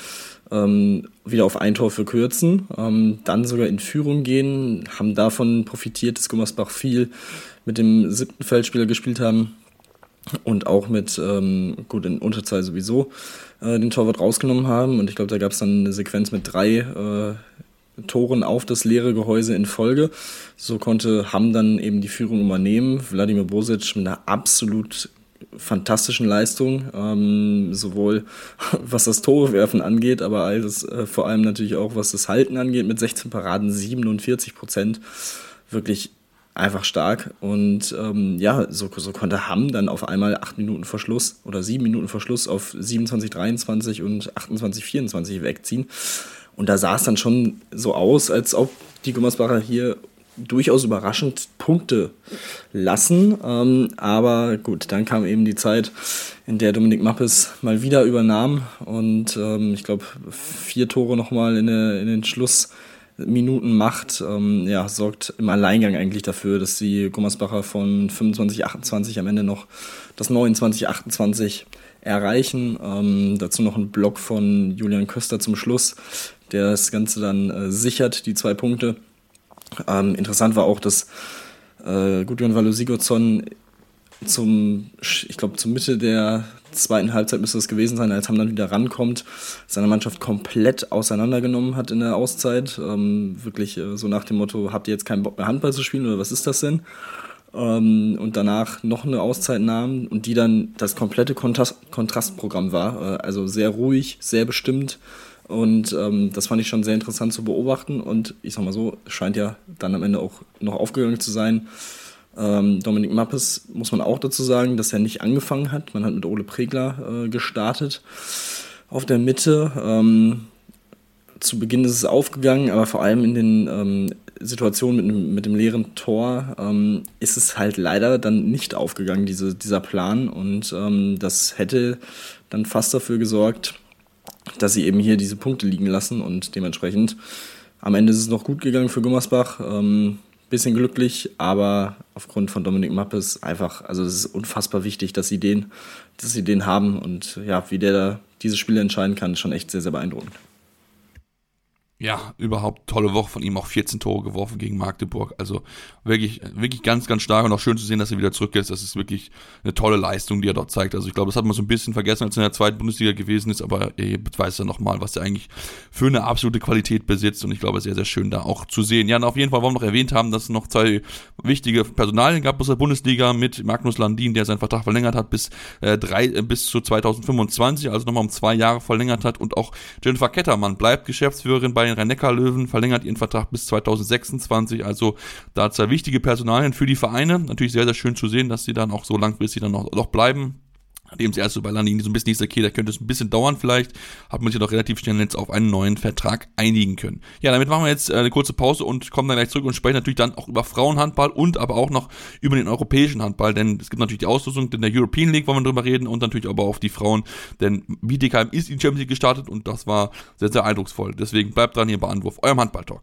ähm, wieder auf ein Tor verkürzen, ähm, dann sogar in Führung gehen, haben davon profitiert, dass Gummersbach viel mit dem siebten Feldspieler gespielt haben und auch mit, ähm, gut, in Unterzahl sowieso, äh, den Torwart rausgenommen haben. Und ich glaube, da gab es dann eine Sequenz mit drei äh, Toren auf das leere Gehäuse in Folge. So konnte Hamm dann eben die Führung übernehmen. Wladimir Bosic mit einer absolut fantastischen Leistung, ähm, sowohl [LAUGHS] was das Torewerfen angeht, aber alles, äh, vor allem natürlich auch was das Halten angeht, mit 16 Paraden 47 Prozent. Wirklich einfach stark. Und ähm, ja, so, so konnte Hamm dann auf einmal acht Minuten Verschluss oder sieben Minuten Verschluss auf 27, 23 und 28, 24 wegziehen. Und da sah es dann schon so aus, als ob die Gummersbacher hier durchaus überraschend Punkte lassen. Ähm, aber gut, dann kam eben die Zeit, in der Dominik Mappes mal wieder übernahm und ähm, ich glaube vier Tore nochmal in, in den Schluss Minuten macht, ähm, ja, sorgt im Alleingang eigentlich dafür, dass die Gummersbacher von 25, 28 am Ende noch das 29, 28 erreichen. Ähm, dazu noch ein Block von Julian Köster zum Schluss, der das Ganze dann äh, sichert, die zwei Punkte. Ähm, interessant war auch, dass äh, Gudjon Valo zum, ich glaube, zur Mitte der zweiten Halbzeit müsste es gewesen sein, als Hamm dann wieder rankommt, seine Mannschaft komplett auseinandergenommen hat in der Auszeit. Ähm, wirklich äh, so nach dem Motto, habt ihr jetzt keinen Bock mehr Handball zu spielen oder was ist das denn? Ähm, und danach noch eine Auszeit nahmen und die dann das komplette Kontrast Kontrastprogramm war. Äh, also sehr ruhig, sehr bestimmt. Und ähm, das fand ich schon sehr interessant zu beobachten. Und ich sag mal so, scheint ja dann am Ende auch noch aufgegangen zu sein. Ähm, Dominik Mappes muss man auch dazu sagen, dass er nicht angefangen hat. Man hat mit Ole Pregler äh, gestartet auf der Mitte. Ähm, zu Beginn ist es aufgegangen, aber vor allem in den ähm, Situationen mit, mit, dem leeren Tor ähm, ist es halt leider dann nicht aufgegangen, diese, dieser Plan. Und ähm, das hätte dann fast dafür gesorgt, dass sie eben hier diese Punkte liegen lassen und dementsprechend am Ende ist es noch gut gegangen für Gummersbach. Ähm, bisschen glücklich, aber aufgrund von Dominik Mappes einfach, also es ist unfassbar wichtig, dass sie den, dass sie den haben und ja, wie der da diese Spiele entscheiden kann, ist schon echt sehr, sehr beeindruckend ja, überhaupt tolle Woche von ihm, auch 14 Tore geworfen gegen Magdeburg. Also wirklich, wirklich ganz, ganz stark und auch schön zu sehen, dass er wieder zurück ist. Das ist wirklich eine tolle Leistung, die er dort zeigt. Also ich glaube, das hat man so ein bisschen vergessen, als er in der zweiten Bundesliga gewesen ist, aber er weiß ja nochmal, was er eigentlich für eine absolute Qualität besitzt und ich glaube, sehr, sehr schön da auch zu sehen. Ja, und auf jeden Fall wollen wir noch erwähnt haben, dass es noch zwei wichtige Personalien gab aus der Bundesliga mit Magnus Landin, der seinen Vertrag verlängert hat bis, äh, drei, äh, bis zu 2025, also nochmal um zwei Jahre verlängert hat und auch Jennifer Kettermann bleibt Geschäftsführerin bei den Rhein-Neckar-Löwen, verlängert ihren Vertrag bis 2026. Also da zwei wichtige Personalien für die Vereine. Natürlich sehr, sehr schön zu sehen, dass sie dann auch so langfristig dann noch, noch bleiben. Nachdem es erst so bei Landing so ein bisschen ist, okay, da könnte es ein bisschen dauern vielleicht, hat man sich doch relativ schnell jetzt auf einen neuen Vertrag einigen können. Ja, damit machen wir jetzt äh, eine kurze Pause und kommen dann gleich zurück und sprechen natürlich dann auch über Frauenhandball und aber auch noch über den europäischen Handball, denn es gibt natürlich die Auslosung in der European League, wollen wir drüber reden und natürlich aber auf die Frauen, denn Bietigheim ist in Champions League gestartet und das war sehr, sehr eindrucksvoll. Deswegen bleibt dran hier bei Anwurf, eurem Handball-Talk.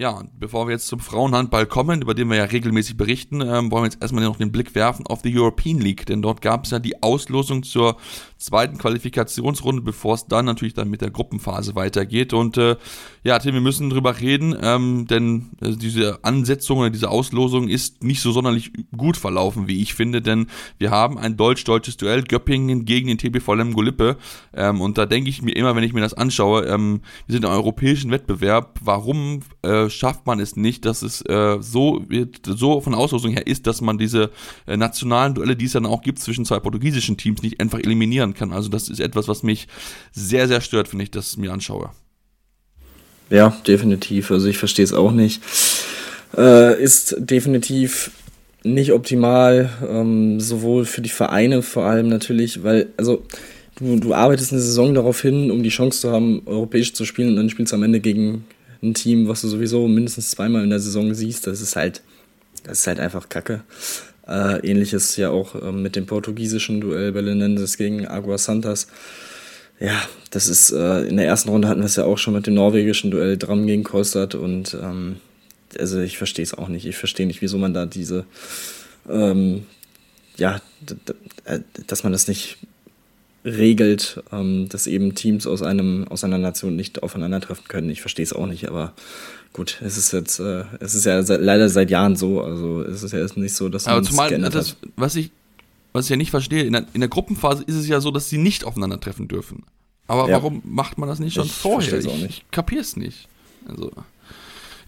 Ja, und bevor wir jetzt zum Frauenhandball kommen, über den wir ja regelmäßig berichten, ähm, wollen wir jetzt erstmal noch den Blick werfen auf die European League, denn dort gab es ja die Auslosung zur zweiten Qualifikationsrunde, bevor es dann natürlich dann mit der Gruppenphase weitergeht. Und äh, ja, Tim, wir müssen drüber reden, ähm, denn äh, diese Ansetzung oder diese Auslosung ist nicht so sonderlich gut verlaufen, wie ich finde, denn wir haben ein deutsch-deutsches Duell Göppingen gegen den TBV Lemgo Lippe. Ähm, und da denke ich mir immer, wenn ich mir das anschaue, ähm, wir sind im europäischen Wettbewerb, warum äh, schafft man es nicht, dass es äh, so so von Auslosung her ist, dass man diese äh, nationalen Duelle, die es dann auch gibt zwischen zwei portugiesischen Teams, nicht einfach eliminieren kann. Also das ist etwas, was mich sehr, sehr stört, wenn ich das mir anschaue. Ja, definitiv. Also ich verstehe es auch nicht. Äh, ist definitiv nicht optimal, ähm, sowohl für die Vereine vor allem natürlich, weil, also du, du arbeitest eine Saison darauf hin, um die Chance zu haben, europäisch zu spielen und dann spielst du am Ende gegen ein Team, was du sowieso mindestens zweimal in der Saison siehst. Das ist halt, das ist halt einfach Kacke. Äh, ähnliches ja auch äh, mit dem portugiesischen Duell Belenenses gegen Agua Santas. Ja, das ist, äh, in der ersten Runde hatten wir es ja auch schon mit dem norwegischen Duell Dram gegen Kolstad und ähm, also ich verstehe es auch nicht. Ich verstehe nicht, wieso man da diese, ähm, ja, äh, dass man das nicht regelt, ähm, dass eben Teams aus einem aus einer Nation nicht aufeinandertreffen können. Ich verstehe es auch nicht, aber gut, es ist jetzt, äh, es ist ja seit, leider seit Jahren so, also es ist ja jetzt nicht so, dass man Aber zumal das, was ich, was ich ja nicht verstehe, in der, in der Gruppenphase ist es ja so, dass sie nicht aufeinandertreffen dürfen. Aber ja. warum macht man das nicht schon ich vorher? Ich, ich kapier's nicht. Also.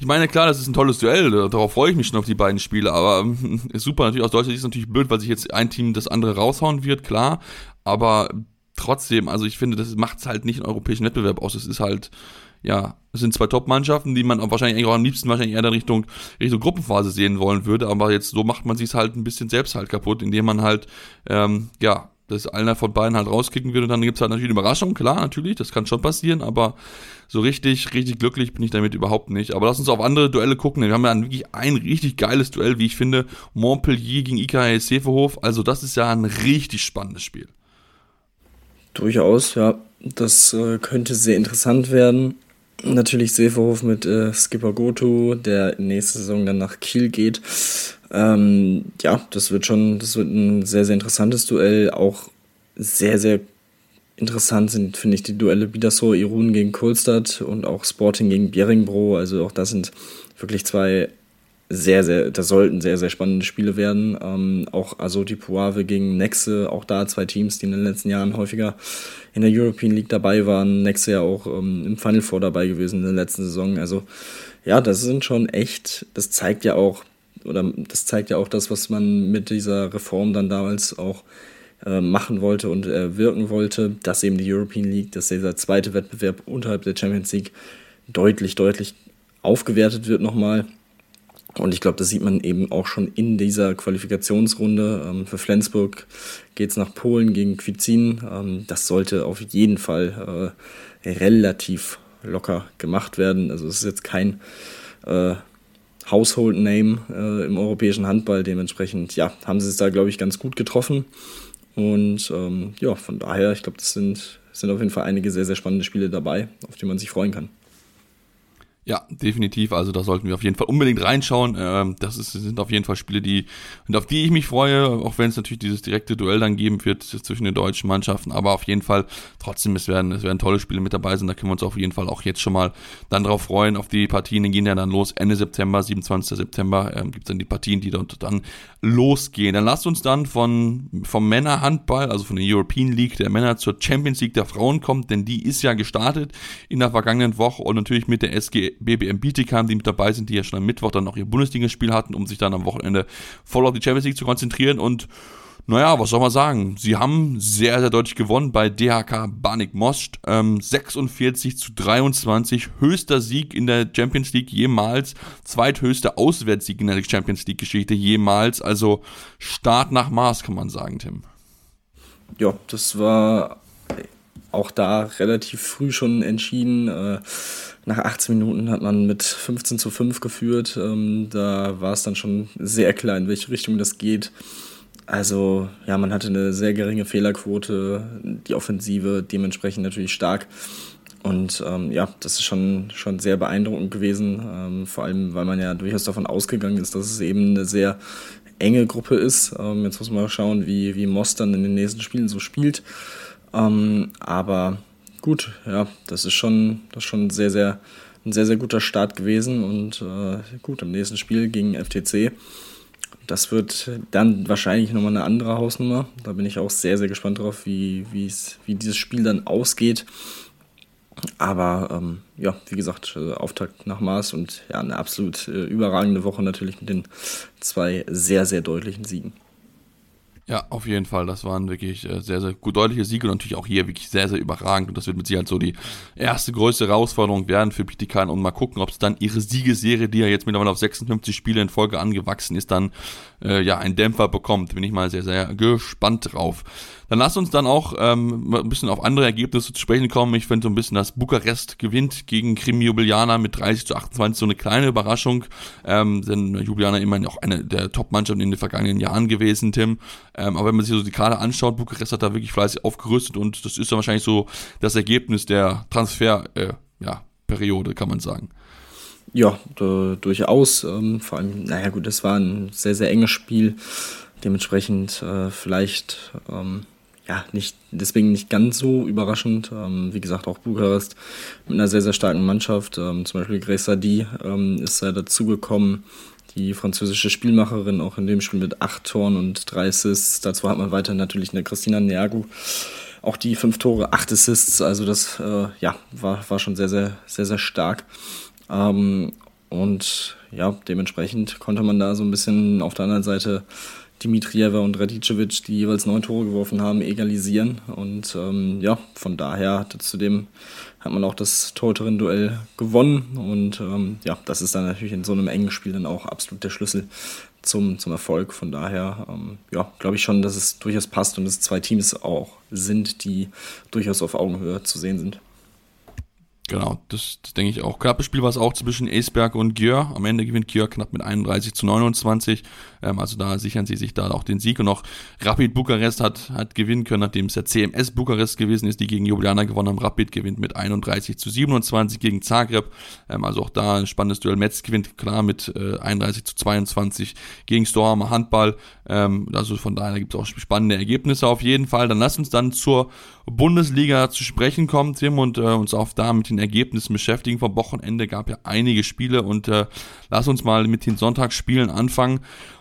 Ich meine, klar, das ist ein tolles Duell, darauf freue ich mich schon auf die beiden Spiele, aber [LAUGHS] ist super, natürlich aus deutscher Sicht ist es natürlich blöd, weil sich jetzt ein Team das andere raushauen wird, klar, aber trotzdem, also ich finde, das macht es halt nicht einen europäischen Wettbewerb aus, es ist halt, ja, es sind zwei Top-Mannschaften, die man auch wahrscheinlich auch am liebsten wahrscheinlich eher in Richtung, Richtung Gruppenphase sehen wollen würde, aber jetzt so macht man sich halt ein bisschen selbst halt kaputt, indem man halt, ähm, ja, dass einer von beiden halt rauskicken wird und dann gibt es halt natürlich eine Überraschung, klar, natürlich, das kann schon passieren, aber so richtig, richtig glücklich bin ich damit überhaupt nicht. Aber lass uns auf andere Duelle gucken, wir haben ja wirklich ein richtig geiles Duell, wie ich finde, Montpellier gegen IKH Seferhof, also das ist ja ein richtig spannendes Spiel. Durchaus, ja, das äh, könnte sehr interessant werden. Natürlich Seferhof mit äh, Skipper Goto, der nächste Saison dann nach Kiel geht. Ähm, ja, das wird schon, das wird ein sehr, sehr interessantes Duell. Auch sehr, sehr interessant sind, finde ich, die Duelle Bidasoa Irun gegen Kolstadt und auch Sporting gegen Beringbro. Also auch das sind wirklich zwei sehr, sehr, das sollten sehr, sehr spannende Spiele werden. Ähm, auch Azoti Puave gegen Nexe, auch da zwei Teams, die in den letzten Jahren häufiger in der European League dabei waren. Nexe ja auch ähm, im Final Four dabei gewesen in der letzten Saison. Also ja, das sind schon echt, das zeigt ja auch, oder das zeigt ja auch das, was man mit dieser Reform dann damals auch äh, machen wollte und äh, wirken wollte, dass eben die European League, dass dieser zweite Wettbewerb unterhalb der Champions League deutlich, deutlich aufgewertet wird nochmal. Und ich glaube, das sieht man eben auch schon in dieser Qualifikationsrunde. Ähm, für Flensburg geht es nach Polen gegen Quizin. Ähm, das sollte auf jeden Fall äh, relativ locker gemacht werden. Also es ist jetzt kein Household Name äh, im europäischen Handball. Dementsprechend, ja, haben sie es da, glaube ich, ganz gut getroffen. Und ähm, ja, von daher, ich glaube, das sind, sind auf jeden Fall einige sehr, sehr spannende Spiele dabei, auf die man sich freuen kann. Ja, definitiv. Also da sollten wir auf jeden Fall unbedingt reinschauen. Ähm, das ist, sind auf jeden Fall Spiele, die und auf die ich mich freue, auch wenn es natürlich dieses direkte Duell dann geben wird zwischen den deutschen Mannschaften. Aber auf jeden Fall trotzdem, es werden, es werden tolle Spiele mit dabei sein. Da können wir uns auf jeden Fall auch jetzt schon mal dann drauf freuen. Auf die Partien gehen ja dann los Ende September, 27. September ähm, gibt es dann die Partien, die dort dann losgehen. Dann lasst uns dann von vom Männerhandball, also von der European League der Männer zur Champions League der Frauen kommen, denn die ist ja gestartet in der vergangenen Woche und natürlich mit der SG BBM Bietigheim, die mit dabei sind, die ja schon am Mittwoch dann noch ihr Bundesligaspiel hatten, um sich dann am Wochenende voll auf die Champions League zu konzentrieren und naja, was soll man sagen? Sie haben sehr, sehr deutlich gewonnen bei DHK Banik Most. Ähm, 46 zu 23, höchster Sieg in der Champions League jemals, zweithöchster Auswärtssieg in der Champions League Geschichte jemals. Also Start nach Maß, kann man sagen, Tim. Ja, das war auch da relativ früh schon entschieden. Äh, nach 18 Minuten hat man mit 15 zu 5 geführt. Ähm, da war es dann schon sehr klar, in welche Richtung das geht. Also ja, man hatte eine sehr geringe Fehlerquote, die Offensive dementsprechend natürlich stark. Und ähm, ja, das ist schon, schon sehr beeindruckend gewesen, ähm, vor allem weil man ja durchaus davon ausgegangen ist, dass es eben eine sehr enge Gruppe ist. Ähm, jetzt muss man schauen, wie, wie Moss dann in den nächsten Spielen so spielt. Ähm, aber gut, ja, das ist schon, das ist schon sehr, sehr, ein sehr, sehr guter Start gewesen. Und äh, gut, im nächsten Spiel gegen FTC. Das wird dann wahrscheinlich nochmal eine andere Hausnummer. Da bin ich auch sehr, sehr gespannt drauf, wie, wie dieses Spiel dann ausgeht. Aber ähm, ja, wie gesagt, äh, Auftakt nach Maß und ja, eine absolut äh, überragende Woche natürlich mit den zwei sehr, sehr deutlichen Siegen. Ja, auf jeden Fall. Das waren wirklich äh, sehr, sehr gut deutliche Siege und natürlich auch hier wirklich sehr, sehr überragend. Und das wird mit Sicherheit so die erste größte Herausforderung werden für Pitikan und mal gucken, ob es dann ihre Siegesserie, die ja jetzt mittlerweile auf 56 Spiele in Folge angewachsen ist, dann äh, ja einen Dämpfer bekommt. Bin ich mal sehr, sehr gespannt drauf. Dann lass uns dann auch ähm, ein bisschen auf andere Ergebnisse zu sprechen kommen. Ich finde so ein bisschen, dass Bukarest gewinnt gegen Krim Ljubljana mit 30 zu 28, so eine kleine Überraschung. Ähm, denn Ljubljana immerhin auch eine der Top-Mannschaften in den vergangenen Jahren gewesen, Tim. Ähm, aber wenn man sich so die Karte anschaut, Bukarest hat da wirklich fleißig aufgerüstet und das ist dann wahrscheinlich so das Ergebnis der Transfer, äh, ja, kann man sagen. Ja, durchaus. Ähm, vor allem, naja gut, das war ein sehr, sehr enges Spiel. Dementsprechend äh, vielleicht ähm, ja, nicht, deswegen nicht ganz so überraschend. Ähm, wie gesagt, auch Bukarest mit einer sehr, sehr starken Mannschaft. Ähm, zum Beispiel Grace Sadi ähm, ist ja dazugekommen, die französische Spielmacherin, auch in dem Spiel mit acht Toren und drei Assists. Dazu hat man weiter natürlich eine Christina Neagu. Auch die fünf Tore, acht Assists. Also das äh, ja, war, war schon sehr, sehr, sehr, sehr stark. Ähm, und ja, dementsprechend konnte man da so ein bisschen auf der anderen Seite Dimitrieva und Radicevic, die jeweils neun Tore geworfen haben, egalisieren. Und ähm, ja, von daher zudem hat man auch das Torhüterin-Duell gewonnen. Und ähm, ja, das ist dann natürlich in so einem engen Spiel dann auch absolut der Schlüssel zum, zum Erfolg. Von daher, ähm, ja, glaube ich schon, dass es durchaus passt und es zwei Teams auch sind, die durchaus auf Augenhöhe zu sehen sind. Genau, das, das denke ich auch. Knappes Spiel war es auch zwischen Esberg und Gjör. Am Ende gewinnt Gjör knapp mit 31 zu 29. Ähm, also da sichern sie sich da auch den Sieg. Und auch Rapid Bukarest hat, hat gewinnen können, nachdem es ja CMS Bukarest gewesen ist, die gegen Ljubljana gewonnen haben. Rapid gewinnt mit 31 zu 27 gegen Zagreb. Ähm, also auch da ein spannendes Duell. Metz gewinnt klar mit äh, 31 zu 22 gegen Storm Handball. Ähm, also von daher gibt es auch spannende Ergebnisse auf jeden Fall. Dann lass uns dann zur Bundesliga zu sprechen kommen, Tim, und äh, uns auch da mit den Ergebnissen beschäftigen. Vom Wochenende gab ja einige Spiele und äh, lass uns mal mit den Sonntagsspielen anfangen.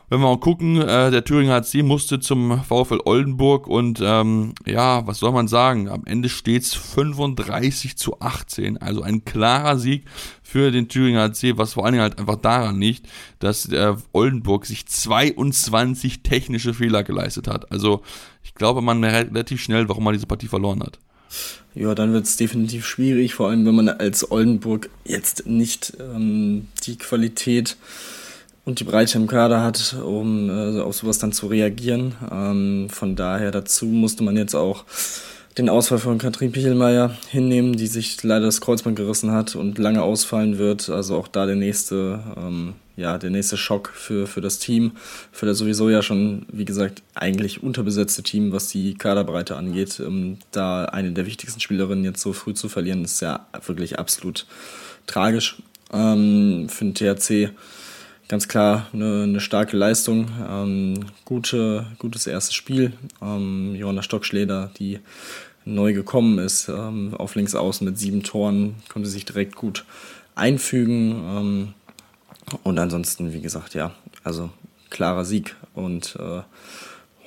Wenn wir mal gucken, äh, der Thüringer HC musste zum VfL Oldenburg und ähm, ja, was soll man sagen? Am Ende steht's 35 zu 18. Also ein klarer Sieg für den Thüringer HC, was vor allen Dingen halt einfach daran liegt, dass äh, Oldenburg sich 22 technische Fehler geleistet hat. Also ich glaube, man merkt relativ schnell, warum man diese Partie verloren hat. Ja, dann wird es definitiv schwierig, vor allem wenn man als Oldenburg jetzt nicht ähm, die Qualität und die Breite im Kader hat, um äh, auf sowas dann zu reagieren. Ähm, von daher dazu musste man jetzt auch den Ausfall von Katrin Pichelmeier hinnehmen, die sich leider das Kreuzband gerissen hat und lange ausfallen wird. Also auch da der nächste, ähm, ja, der nächste Schock für, für das Team, für das sowieso ja schon, wie gesagt, eigentlich unterbesetzte Team, was die Kaderbreite angeht. Ähm, da eine der wichtigsten Spielerinnen jetzt so früh zu verlieren, ist ja wirklich absolut tragisch. Ähm, für den THC ganz klar eine, eine starke Leistung. Ähm, gute, gutes erstes Spiel. Ähm, Johanna Stockschleder, die neu gekommen ist, ähm, auf links außen mit sieben Toren, konnte sich direkt gut einfügen. Ähm, und ansonsten, wie gesagt, ja, also klarer Sieg und äh,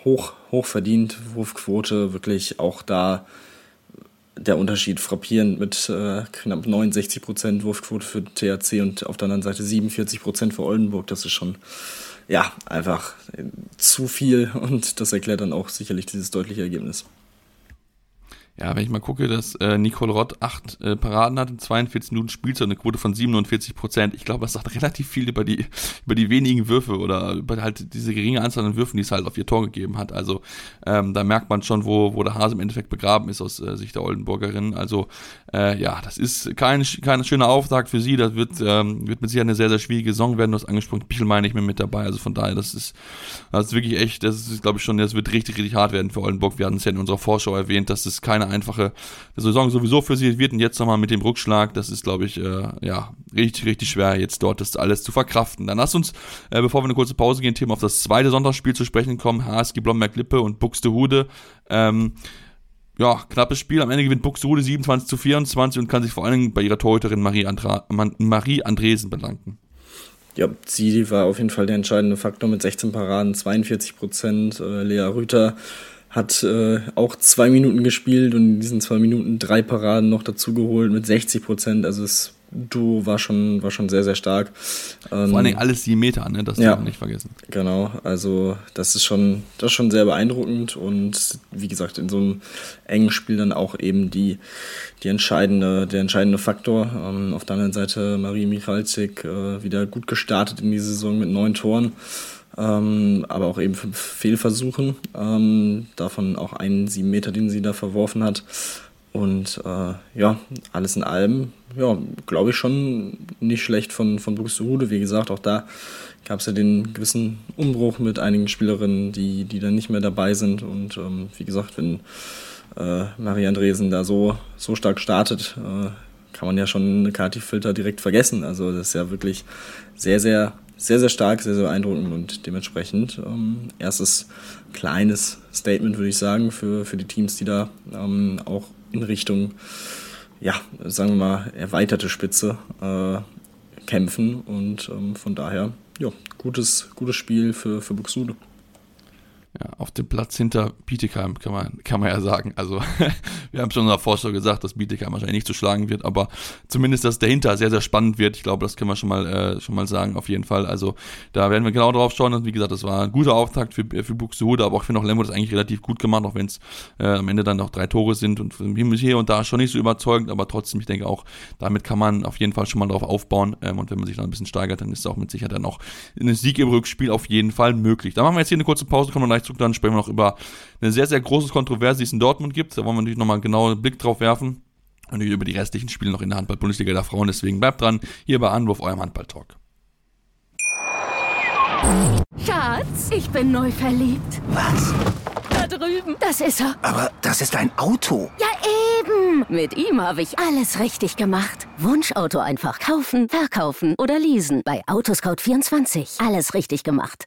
hoch, hoch verdient. Wurfquote wirklich auch da der Unterschied frappierend mit äh, knapp 69% Wurfquote für THC und auf der anderen Seite 47% für Oldenburg. Das ist schon, ja, einfach zu viel und das erklärt dann auch sicherlich dieses deutliche Ergebnis. Ja, wenn ich mal gucke, dass äh, Nicole Rott acht äh, Paraden hat in 42 Minuten Spielzeit, eine Quote von 47 Prozent. Ich glaube, das sagt [LAUGHS] relativ viel über die, über die wenigen Würfe oder über halt diese geringe Anzahl an Würfen, die es halt auf ihr Tor gegeben hat. Also ähm, da merkt man schon, wo, wo der Hase im Endeffekt begraben ist aus äh, Sicht der Oldenburgerin. Also äh, ja, das ist kein, kein schöner Auftakt für sie. Das wird, ähm, wird mit sicher eine sehr, sehr schwierige Saison werden. Du hast angesprochen, Pichel meine ich mir mit dabei. Also von daher, das ist, das ist wirklich echt, das ist, glaube ich, schon, das wird richtig, richtig hart werden für Oldenburg. Wir hatten es ja in unserer Vorschau erwähnt, dass es keine einfache Saison sowieso für sie wird und jetzt nochmal mit dem Rückschlag, das ist, glaube ich, äh, ja, richtig, richtig schwer, jetzt dort das alles zu verkraften. Dann lass uns, äh, bevor wir eine kurze Pause gehen, Thema auf das zweite Sonntagsspiel zu sprechen kommen, HSG Blomberg-Lippe und Buxtehude. Ähm, ja, knappes Spiel. Am Ende gewinnt Buxtehude 27 zu 24 und kann sich vor allen Dingen bei ihrer Torhüterin Marie, Andra Marie Andresen bedanken. Ja, sie war auf jeden Fall der entscheidende Faktor mit 16 Paraden, 42 Prozent. Äh, Lea Rüther hat äh, auch zwei Minuten gespielt und in diesen zwei Minuten drei Paraden noch dazu geholt mit 60 Prozent. Also das Duo war schon, war schon sehr, sehr stark. Ähm, Vor allen Dingen alles sieben Meter, ne? das darf man nicht vergessen. Genau, also das ist schon, das ist schon sehr beeindruckend und wie gesagt, in so einem engen Spiel dann auch eben die, die entscheidende, der entscheidende Faktor. Ähm, auf der anderen Seite Marie Michalczyk äh, wieder gut gestartet in die Saison mit neun Toren ähm, aber auch eben fünf Fehlversuchen. Ähm, davon auch einen sieben Meter, den sie da verworfen hat. Und äh, ja, alles in allem, ja, glaube ich schon nicht schlecht von, von Buxtehude. Wie gesagt, auch da gab es ja den gewissen Umbruch mit einigen Spielerinnen, die, die dann nicht mehr dabei sind. Und ähm, wie gesagt, wenn äh, Marie Andresen da so, so stark startet, äh, kann man ja schon eine Kati-Filter direkt vergessen. Also das ist ja wirklich sehr, sehr sehr, sehr stark, sehr, sehr beeindruckend und dementsprechend ähm, erstes kleines Statement, würde ich sagen, für, für die Teams, die da ähm, auch in Richtung, ja, sagen wir mal, erweiterte Spitze äh, kämpfen und ähm, von daher, ja, gutes, gutes Spiel für, für Buxude ja, auf dem Platz hinter Bietigheim, kann man, kann man ja sagen. Also, [LAUGHS] wir haben schon in unserer Vorschau gesagt, dass Bietigheim wahrscheinlich nicht zu schlagen wird, aber zumindest, dass dahinter sehr, sehr spannend wird. Ich glaube, das können wir schon mal, äh, schon mal sagen, auf jeden Fall. Also, da werden wir genau drauf schauen. Und wie gesagt, das war ein guter Auftakt für, für Buxtehude, aber auch für noch Lemgo das eigentlich relativ gut gemacht, auch wenn es äh, am Ende dann noch drei Tore sind und hier und da schon nicht so überzeugend, aber trotzdem, ich denke auch, damit kann man auf jeden Fall schon mal drauf aufbauen. Ähm, und wenn man sich dann ein bisschen steigert, dann ist es auch mit Sicherheit dann auch ein Sieg im Rückspiel auf jeden Fall möglich. Da machen wir jetzt hier eine kurze Pause, kommen wir gleich zurück, dann sprechen wir noch über eine sehr, sehr große Kontroverse, die es in Dortmund gibt. Da wollen wir natürlich nochmal einen genauen Blick drauf werfen. Und über die restlichen Spiele noch in der Handball-Bundesliga der Frauen. Deswegen bleibt dran, hier bei Anwurf, eurem Handball-Talk. Schatz, ich bin neu verliebt. Was? Da drüben. Das ist er. Aber das ist ein Auto. Ja, eben. Mit ihm habe ich alles richtig gemacht. Wunschauto einfach kaufen, verkaufen oder leasen. Bei Autoscout24. Alles richtig gemacht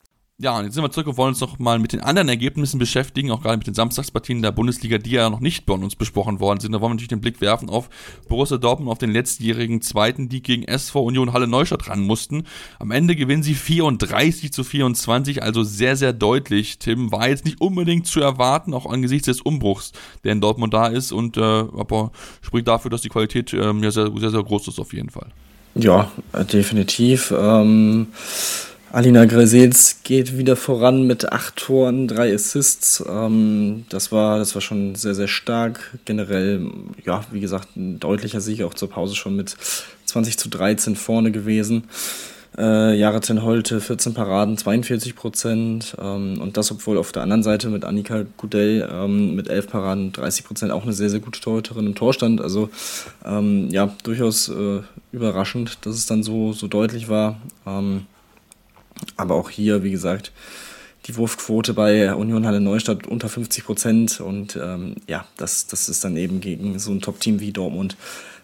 Ja, und jetzt sind wir zurück und wollen uns noch mal mit den anderen Ergebnissen beschäftigen, auch gerade mit den Samstagspartien der Bundesliga, die ja noch nicht bei uns besprochen worden sind. Da wollen wir natürlich den Blick werfen auf Borussia Dortmund, auf den letztjährigen Zweiten, die gegen SV Union Halle Neustadt ran mussten. Am Ende gewinnen sie 34 zu 24, also sehr, sehr deutlich. Tim war jetzt nicht unbedingt zu erwarten, auch angesichts des Umbruchs, der in Dortmund da ist und äh, aber spricht dafür, dass die Qualität äh, ja sehr, sehr, sehr groß ist auf jeden Fall. Ja, definitiv. Ähm Alina Gresels geht wieder voran mit acht Toren, drei Assists. Ähm, das, war, das war schon sehr, sehr stark. Generell, ja, wie gesagt, ein deutlicher Sieg auch zur Pause schon mit 20 zu 13 vorne gewesen. Äh, Jareten Holte 14 Paraden, 42 Prozent. Ähm, und das, obwohl auf der anderen Seite mit Annika Gudell ähm, mit 11 Paraden, 30 Prozent auch eine sehr, sehr gute Torhüterin im Tor stand. Also ähm, ja, durchaus äh, überraschend, dass es dann so, so deutlich war. Aber auch hier, wie gesagt, die Wurfquote bei Union Halle Neustadt unter 50 Prozent. Und ähm, ja, das, das ist dann eben gegen so ein Top-Team wie Dortmund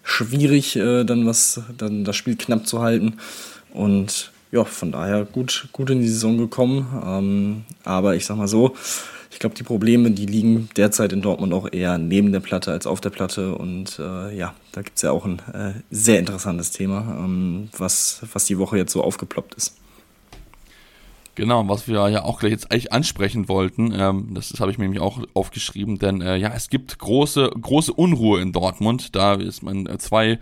schwierig, äh, dann was, dann das Spiel knapp zu halten. Und ja, von daher gut, gut in die Saison gekommen. Ähm, aber ich sag mal so, ich glaube, die Probleme, die liegen derzeit in Dortmund auch eher neben der Platte als auf der Platte. Und äh, ja, da gibt es ja auch ein äh, sehr interessantes Thema, ähm, was, was die Woche jetzt so aufgeploppt ist. Genau, was wir ja auch gleich jetzt eigentlich ansprechen wollten, ähm, das, das habe ich mir nämlich auch aufgeschrieben, denn äh, ja, es gibt große, große Unruhe in Dortmund. Da ist man äh, zwei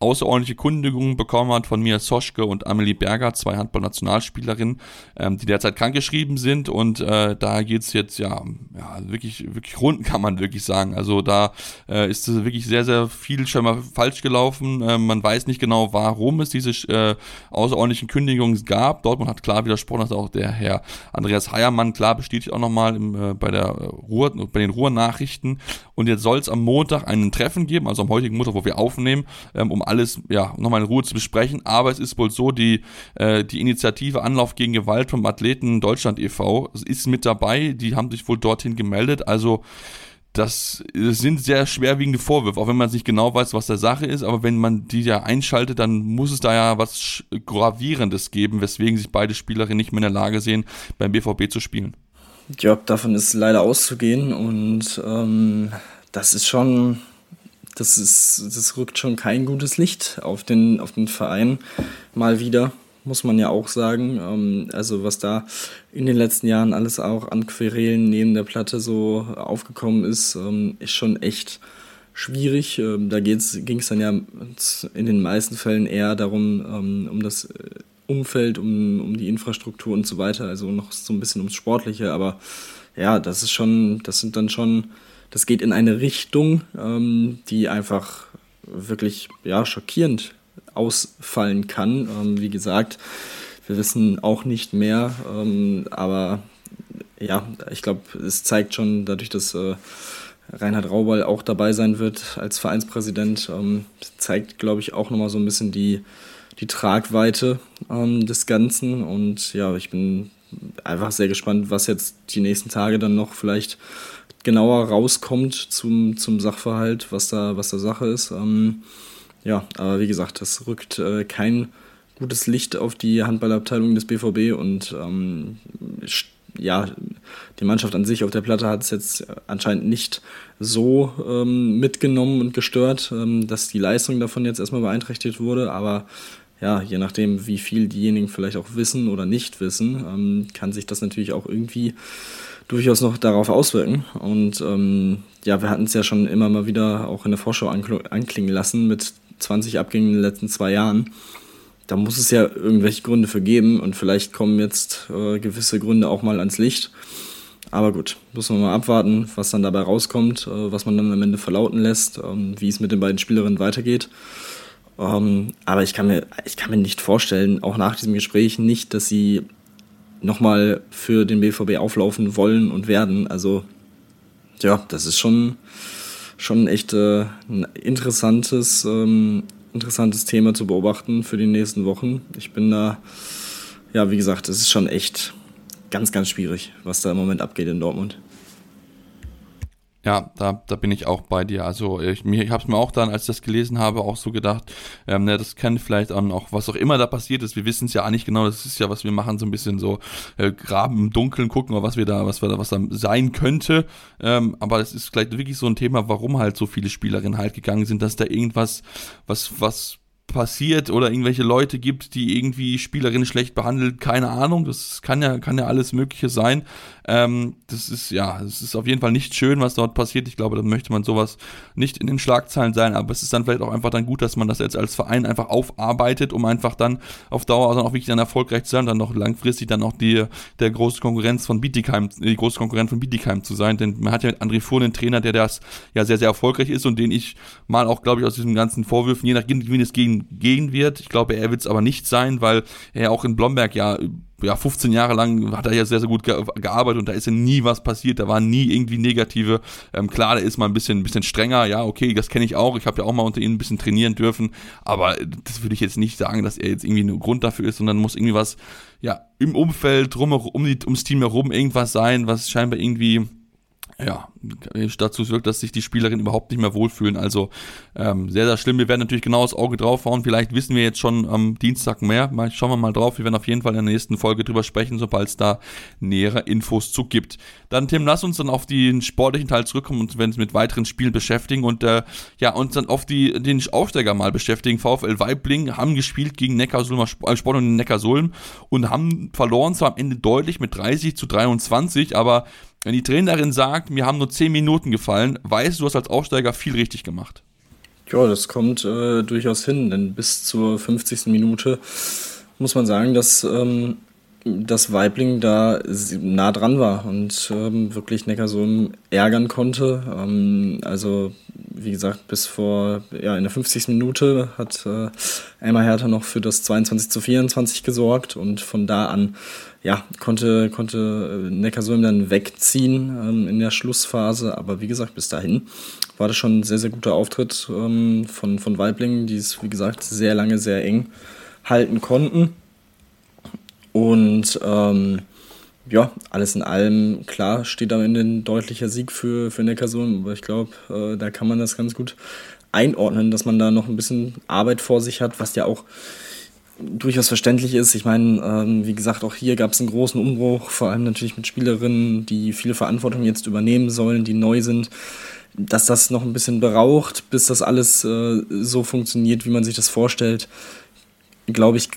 außerordentliche Kündigungen bekommen hat von Mia Soschke und Amelie Berger, zwei Handball-Nationalspielerinnen, ähm, die derzeit krankgeschrieben sind und äh, da geht's jetzt ja, ja wirklich, wirklich rund, [LAUGHS] kann man wirklich sagen. Also da äh, ist wirklich sehr, sehr viel schon mal falsch gelaufen. Äh, man weiß nicht genau, warum es diese äh, außerordentlichen Kündigungen gab. Dortmund hat klar widersprochen, dass auch der Herr Andreas Heiermann klar bestätigt auch nochmal äh, bei der Ruhr, bei den Ruhr-Nachrichten. Und jetzt soll es am Montag einen Treffen geben, also am heutigen Montag, wo wir aufnehmen, ähm, um alles ja nochmal in Ruhe zu besprechen. Aber es ist wohl so, die, äh, die Initiative Anlauf gegen Gewalt vom Athleten Deutschland e.V. ist mit dabei. Die haben sich wohl dorthin gemeldet. Also das, sind sehr schwerwiegende Vorwürfe, auch wenn man nicht genau weiß, was der Sache ist, aber wenn man die ja einschaltet, dann muss es da ja was Gravierendes geben, weswegen sich beide Spielerinnen nicht mehr in der Lage sehen, beim BVB zu spielen. Ja, davon ist leider auszugehen und ähm, das ist schon, das ist, das rückt schon kein gutes Licht auf den, auf den Verein mal wieder, muss man ja auch sagen. Ähm, also was da in den letzten Jahren alles auch an Querelen neben der Platte so aufgekommen ist, ähm, ist schon echt schwierig. Ähm, da ging es dann ja in den meisten Fällen eher darum, um das Umfeld, um, um die Infrastruktur und so weiter, also noch so ein bisschen ums Sportliche, aber ja, das ist schon, das sind dann schon das geht in eine Richtung, ähm, die einfach wirklich ja, schockierend ausfallen kann. Ähm, wie gesagt, wir wissen auch nicht mehr, ähm, aber ja, ich glaube, es zeigt schon dadurch, dass äh, Reinhard Raubal auch dabei sein wird als Vereinspräsident, ähm, zeigt, glaube ich, auch nochmal so ein bisschen die, die Tragweite ähm, des Ganzen. Und ja, ich bin einfach sehr gespannt, was jetzt die nächsten Tage dann noch vielleicht genauer rauskommt zum, zum Sachverhalt, was da, was da Sache ist. Ähm, ja, aber wie gesagt, das rückt äh, kein gutes Licht auf die Handballabteilung des BVB und ähm, ja, die Mannschaft an sich auf der Platte hat es jetzt anscheinend nicht so ähm, mitgenommen und gestört, ähm, dass die Leistung davon jetzt erstmal beeinträchtigt wurde, aber ja, je nachdem, wie viel diejenigen vielleicht auch wissen oder nicht wissen, ähm, kann sich das natürlich auch irgendwie durchaus noch darauf auswirken. Und ähm, ja, wir hatten es ja schon immer mal wieder auch in der Vorschau anklingen lassen mit 20 Abgängen in den letzten zwei Jahren. Da muss es ja irgendwelche Gründe für geben und vielleicht kommen jetzt äh, gewisse Gründe auch mal ans Licht. Aber gut, muss man mal abwarten, was dann dabei rauskommt, äh, was man dann am Ende verlauten lässt, ähm, wie es mit den beiden Spielerinnen weitergeht. Ähm, aber ich kann, mir, ich kann mir nicht vorstellen, auch nach diesem Gespräch nicht, dass sie nochmal für den BVB auflaufen wollen und werden. Also ja, das ist schon, schon echt äh, ein interessantes, ähm, interessantes Thema zu beobachten für die nächsten Wochen. Ich bin da, ja, wie gesagt, es ist schon echt ganz, ganz schwierig, was da im Moment abgeht in Dortmund. Ja, da, da bin ich auch bei dir. Also ich, ich habe es mir auch dann, als ich das gelesen habe, auch so gedacht, ähm, ne, das kann vielleicht auch, was auch immer da passiert ist. Wir wissen es ja nicht genau. Das ist ja, was wir machen, so ein bisschen so äh, graben im Dunkeln, gucken, was wir da, was wir da, was da sein könnte. Ähm, aber es ist vielleicht wirklich so ein Thema, warum halt so viele Spielerinnen halt gegangen sind, dass da irgendwas, was, was passiert oder irgendwelche Leute gibt, die irgendwie Spielerinnen schlecht behandelt, keine Ahnung, das kann ja, kann ja alles Mögliche sein. Ähm, das ist, ja, es ist auf jeden Fall nicht schön, was dort passiert. Ich glaube, da möchte man sowas nicht in den Schlagzeilen sein, aber es ist dann vielleicht auch einfach dann gut, dass man das jetzt als Verein einfach aufarbeitet, um einfach dann auf Dauer dann auch wirklich dann erfolgreich zu sein, dann noch langfristig dann auch die, der große Konkurrenz von Bietigheim, die große Konkurrenz von Bietigheim zu sein, denn man hat ja mit André Fuhr einen Trainer, der das ja sehr, sehr erfolgreich ist und den ich mal auch, glaube ich, aus diesen ganzen Vorwürfen, je nachdem, wie es gehen, gehen wird, ich glaube, er wird es aber nicht sein, weil er auch in Blomberg ja ja, 15 Jahre lang hat er ja sehr, sehr gut ge gearbeitet und da ist ja nie was passiert, da waren nie irgendwie negative. Ähm, klar, da ist mal ein bisschen, ein bisschen strenger, ja, okay, das kenne ich auch. Ich habe ja auch mal unter ihnen ein bisschen trainieren dürfen, aber das würde ich jetzt nicht sagen, dass er jetzt irgendwie ein Grund dafür ist, sondern muss irgendwie was, ja, im Umfeld, drum, um die, ums Team herum irgendwas sein, was scheinbar irgendwie ja, dazu wirkt, dass sich die Spielerinnen überhaupt nicht mehr wohlfühlen. Also ähm, sehr, sehr schlimm. Wir werden natürlich genau das Auge draufhauen. Vielleicht wissen wir jetzt schon am Dienstag mehr. Mal, schauen wir mal drauf. Wir werden auf jeden Fall in der nächsten Folge drüber sprechen, sobald es da nähere Infos zu gibt. Dann, Tim, lass uns dann auf den sportlichen Teil zurückkommen und es mit weiteren Spielen beschäftigen und äh, ja, uns dann auf die, den Aufsteiger mal beschäftigen. VfL Weibling haben gespielt gegen Neckarsulmer äh, Sport und Neckarsulm und haben verloren zwar am Ende deutlich mit 30 zu 23, aber wenn die Trainerin sagt, mir haben nur 10 Minuten gefallen, weißt du, du hast als Aufsteiger viel richtig gemacht. Ja, das kommt äh, durchaus hin, denn bis zur 50. Minute muss man sagen, dass ähm, das Weibling da nah dran war und ähm, wirklich Neckarsulm ärgern konnte. Ähm, also wie gesagt, bis vor, ja, in der 50. Minute hat äh, Elmar Hertha noch für das 22 zu 24 gesorgt und von da an, ja, konnte, konnte äh, Neckarsulm dann wegziehen ähm, in der Schlussphase. Aber wie gesagt, bis dahin war das schon ein sehr, sehr guter Auftritt ähm, von, von Weiblingen, die es, wie gesagt, sehr lange, sehr eng halten konnten. Und ähm, ja, alles in allem, klar, steht am Ende ein deutlicher Sieg für, für Neckarsulm, aber ich glaube, äh, da kann man das ganz gut einordnen, dass man da noch ein bisschen Arbeit vor sich hat, was ja auch durchaus verständlich ist. Ich meine, ähm, wie gesagt, auch hier gab es einen großen Umbruch, vor allem natürlich mit Spielerinnen, die viele Verantwortung jetzt übernehmen sollen, die neu sind. Dass das noch ein bisschen beraucht, bis das alles äh, so funktioniert, wie man sich das vorstellt, glaube ich,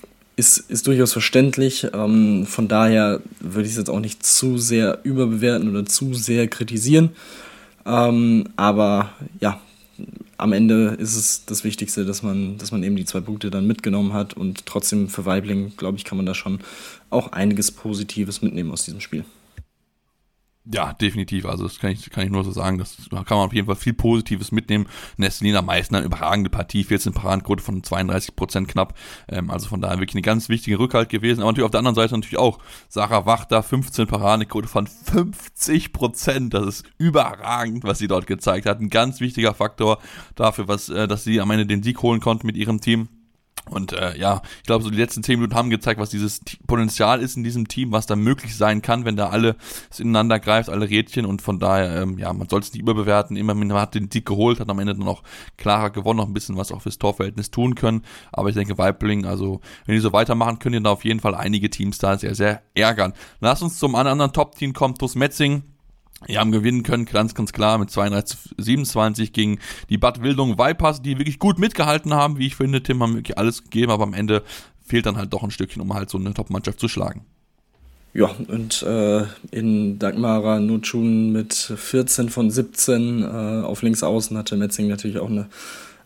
ist, ist durchaus verständlich. Ähm, von daher würde ich es jetzt auch nicht zu sehr überbewerten oder zu sehr kritisieren. Ähm, aber ja, am Ende ist es das Wichtigste, dass man, dass man eben die zwei Punkte dann mitgenommen hat und trotzdem für Weibling, glaube ich, kann man da schon auch einiges Positives mitnehmen aus diesem Spiel. Ja, definitiv. Also das kann ich, kann ich nur so sagen. Das kann man auf jeden Fall viel Positives mitnehmen. Nestlina Meissner, eine überragende Partie, 14 Paradenquote von 32 Prozent knapp. Ähm, also von daher wirklich eine ganz wichtige Rückhalt gewesen. Aber natürlich auf der anderen Seite natürlich auch Sarah Wachter, 15 Paradenquote von 50 Prozent. Das ist überragend, was sie dort gezeigt hat. Ein ganz wichtiger Faktor dafür, was, äh, dass sie am Ende den Sieg holen konnten mit ihrem Team. Und äh, ja, ich glaube, so die letzten zehn Minuten haben gezeigt, was dieses Potenzial ist in diesem Team, was da möglich sein kann, wenn da alle ineinander greift, alle Rädchen. Und von daher, ähm, ja, man soll es nicht überbewerten. Immer man hat den Sieg geholt, hat am Ende dann noch klarer gewonnen, noch ein bisschen was auch fürs Torverhältnis tun können. Aber ich denke, Weibling, also wenn die so weitermachen, können die da auf jeden Fall einige Teams da sehr, sehr ärgern. Lass uns zum anderen Top-Team kommen, TuS Metzing. Die haben gewinnen können, ganz, ganz klar, mit 32 27 gegen die Bad Wildung Vipers, die wirklich gut mitgehalten haben, wie ich finde. Tim haben wirklich alles gegeben, aber am Ende fehlt dann halt doch ein Stückchen, um halt so eine Top-Mannschaft zu schlagen. Ja, und äh, in Dagmara Nutschun mit 14 von 17 äh, auf links außen hatte Metzing natürlich auch eine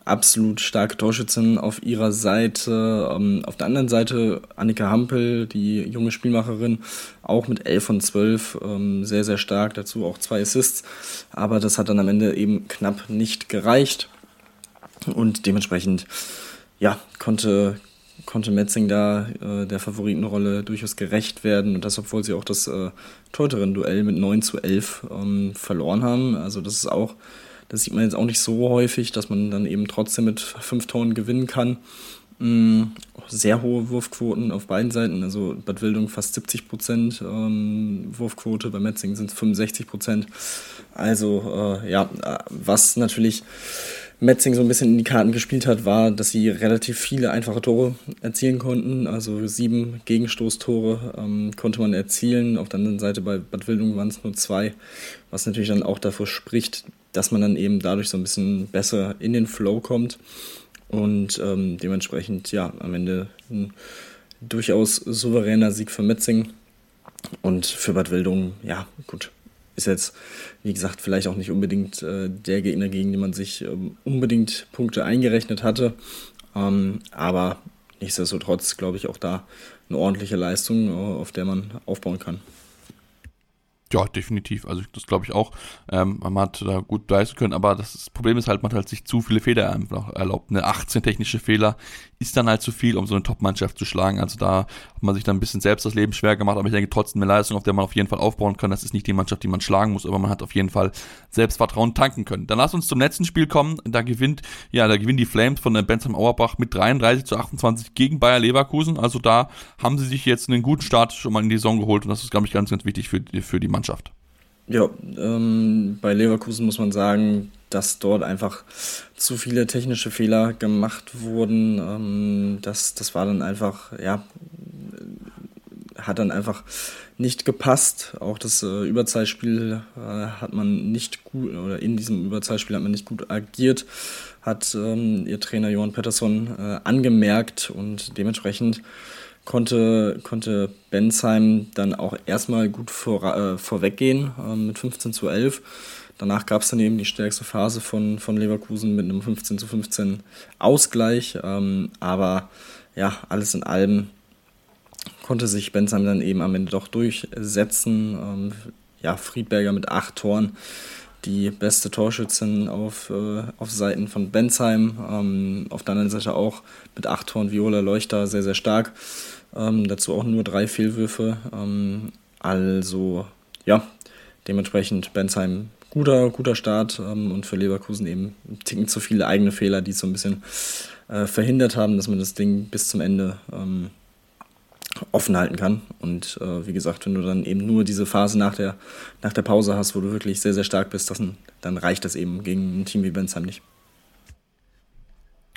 absolut starke Torschützin auf ihrer Seite. Ähm, auf der anderen Seite Annika Hampel, die junge Spielmacherin, auch mit 11 von 12, ähm, sehr, sehr stark. Dazu auch zwei Assists. Aber das hat dann am Ende eben knapp nicht gereicht. Und dementsprechend, ja, konnte, konnte Metzing da äh, der Favoritenrolle durchaus gerecht werden. Und das, obwohl sie auch das äh, Teuterin-Duell mit 9 zu 11 ähm, verloren haben. Also das ist auch das sieht man jetzt auch nicht so häufig, dass man dann eben trotzdem mit fünf Toren gewinnen kann. Mm, sehr hohe Wurfquoten auf beiden Seiten. Also Bad Wildung fast 70 Prozent ähm, Wurfquote, bei Metzing sind es 65 Prozent. Also äh, ja, was natürlich Metzing so ein bisschen in die Karten gespielt hat, war, dass sie relativ viele einfache Tore erzielen konnten. Also sieben Gegenstoßtore ähm, konnte man erzielen. Auf der anderen Seite bei Bad Wildung waren es nur zwei, was natürlich dann auch dafür spricht, dass man dann eben dadurch so ein bisschen besser in den Flow kommt und ähm, dementsprechend ja am Ende ein durchaus souveräner Sieg für Metzing. Und für Bad Wildung, ja, gut, ist jetzt, wie gesagt, vielleicht auch nicht unbedingt äh, der Gegner, gegen den man sich ähm, unbedingt Punkte eingerechnet hatte. Ähm, aber nichtsdestotrotz, glaube ich, auch da eine ordentliche Leistung, äh, auf der man aufbauen kann. Ja, definitiv. Also das glaube ich auch. Ähm, man hat da gut leisten können, aber das Problem ist halt, man hat halt sich zu viele Fehler erlaubt. Eine 18 technische Fehler ist dann halt zu viel, um so eine Top-Mannschaft zu schlagen. Also da hat man sich dann ein bisschen selbst das Leben schwer gemacht, aber ich denke trotzdem eine Leistung, auf der man auf jeden Fall aufbauen kann. Das ist nicht die Mannschaft, die man schlagen muss, aber man hat auf jeden Fall Selbstvertrauen tanken können. Dann lass uns zum letzten Spiel kommen. Da gewinnt, ja, da gewinnen die Flames von der Bensheim Auerbach mit 33 zu 28 gegen Bayer Leverkusen. Also da haben sie sich jetzt einen guten Start schon mal in die Saison geholt und das ist, glaube ich, ganz, ganz wichtig für, für die Mannschaft. Ja, ähm, bei Leverkusen muss man sagen, dass dort einfach zu viele technische Fehler gemacht wurden. Ähm, das, das war dann einfach, ja, hat dann einfach nicht gepasst. Auch das äh, Überzahlspiel äh, hat man nicht gut, oder in diesem Überzahlspiel hat man nicht gut agiert, hat ähm, ihr Trainer Johann Pettersson äh, angemerkt und dementsprechend konnte, konnte Bensheim dann auch erstmal gut vor, äh, vorweggehen äh, mit 15 zu 11. Danach gab es dann eben die stärkste Phase von, von Leverkusen mit einem 15 zu 15 Ausgleich. Ähm, aber ja, alles in allem konnte sich Bensheim dann eben am Ende doch durchsetzen. Ähm, ja, Friedberger mit acht Toren die beste Torschützin auf, äh, auf Seiten von Bensheim. Ähm, auf der anderen Seite auch mit acht Toren Viola Leuchter sehr, sehr stark. Ähm, dazu auch nur drei Fehlwürfe. Ähm, also ja, dementsprechend Bensheim guter, guter Start ähm, und für Leverkusen eben Ticken zu viele eigene Fehler, die so ein bisschen äh, verhindert haben, dass man das Ding bis zum Ende ähm, offen halten kann. Und äh, wie gesagt, wenn du dann eben nur diese Phase nach der, nach der Pause hast, wo du wirklich sehr, sehr stark bist, das, dann reicht das eben gegen ein Team wie Bensheim nicht.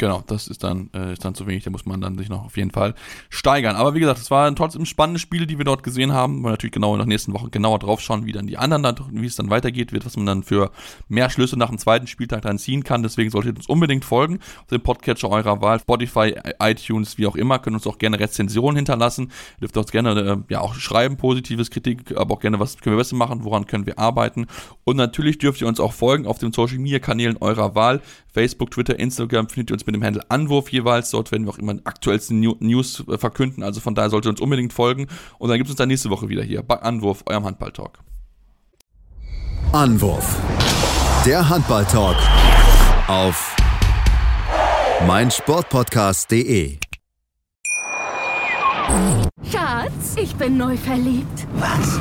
Genau, das ist dann, äh, ist dann zu wenig, da muss man dann sich noch auf jeden Fall steigern. Aber wie gesagt, es waren trotzdem spannende Spiele, die wir dort gesehen haben. Wir natürlich genau in der nächsten Woche genauer drauf schauen, wie dann die anderen, dann, wie es dann weitergeht wird, was man dann für mehr Schlüsse nach dem zweiten Spieltag dann ziehen kann. Deswegen solltet ihr uns unbedingt folgen auf dem Podcatcher eurer Wahl, Spotify, iTunes, wie auch immer. Könnt uns auch gerne Rezensionen hinterlassen. Ihr dürft uns gerne äh, ja auch schreiben, positives Kritik, aber auch gerne, was können wir besser machen, woran können wir arbeiten. Und natürlich dürft ihr uns auch folgen auf den Social Media Kanälen eurer Wahl. Facebook, Twitter, Instagram findet ihr uns mit dem Handle Anwurf jeweils. Dort werden wir auch immer die aktuellsten News äh, verkünden. Also von daher solltet ihr uns unbedingt folgen. Und dann gibt es uns dann nächste Woche wieder hier bei Anwurf, eurem Handball-Talk. Anwurf. Der Handball-Talk auf meinsportpodcast.de. Schatz, ich bin neu verliebt. Was?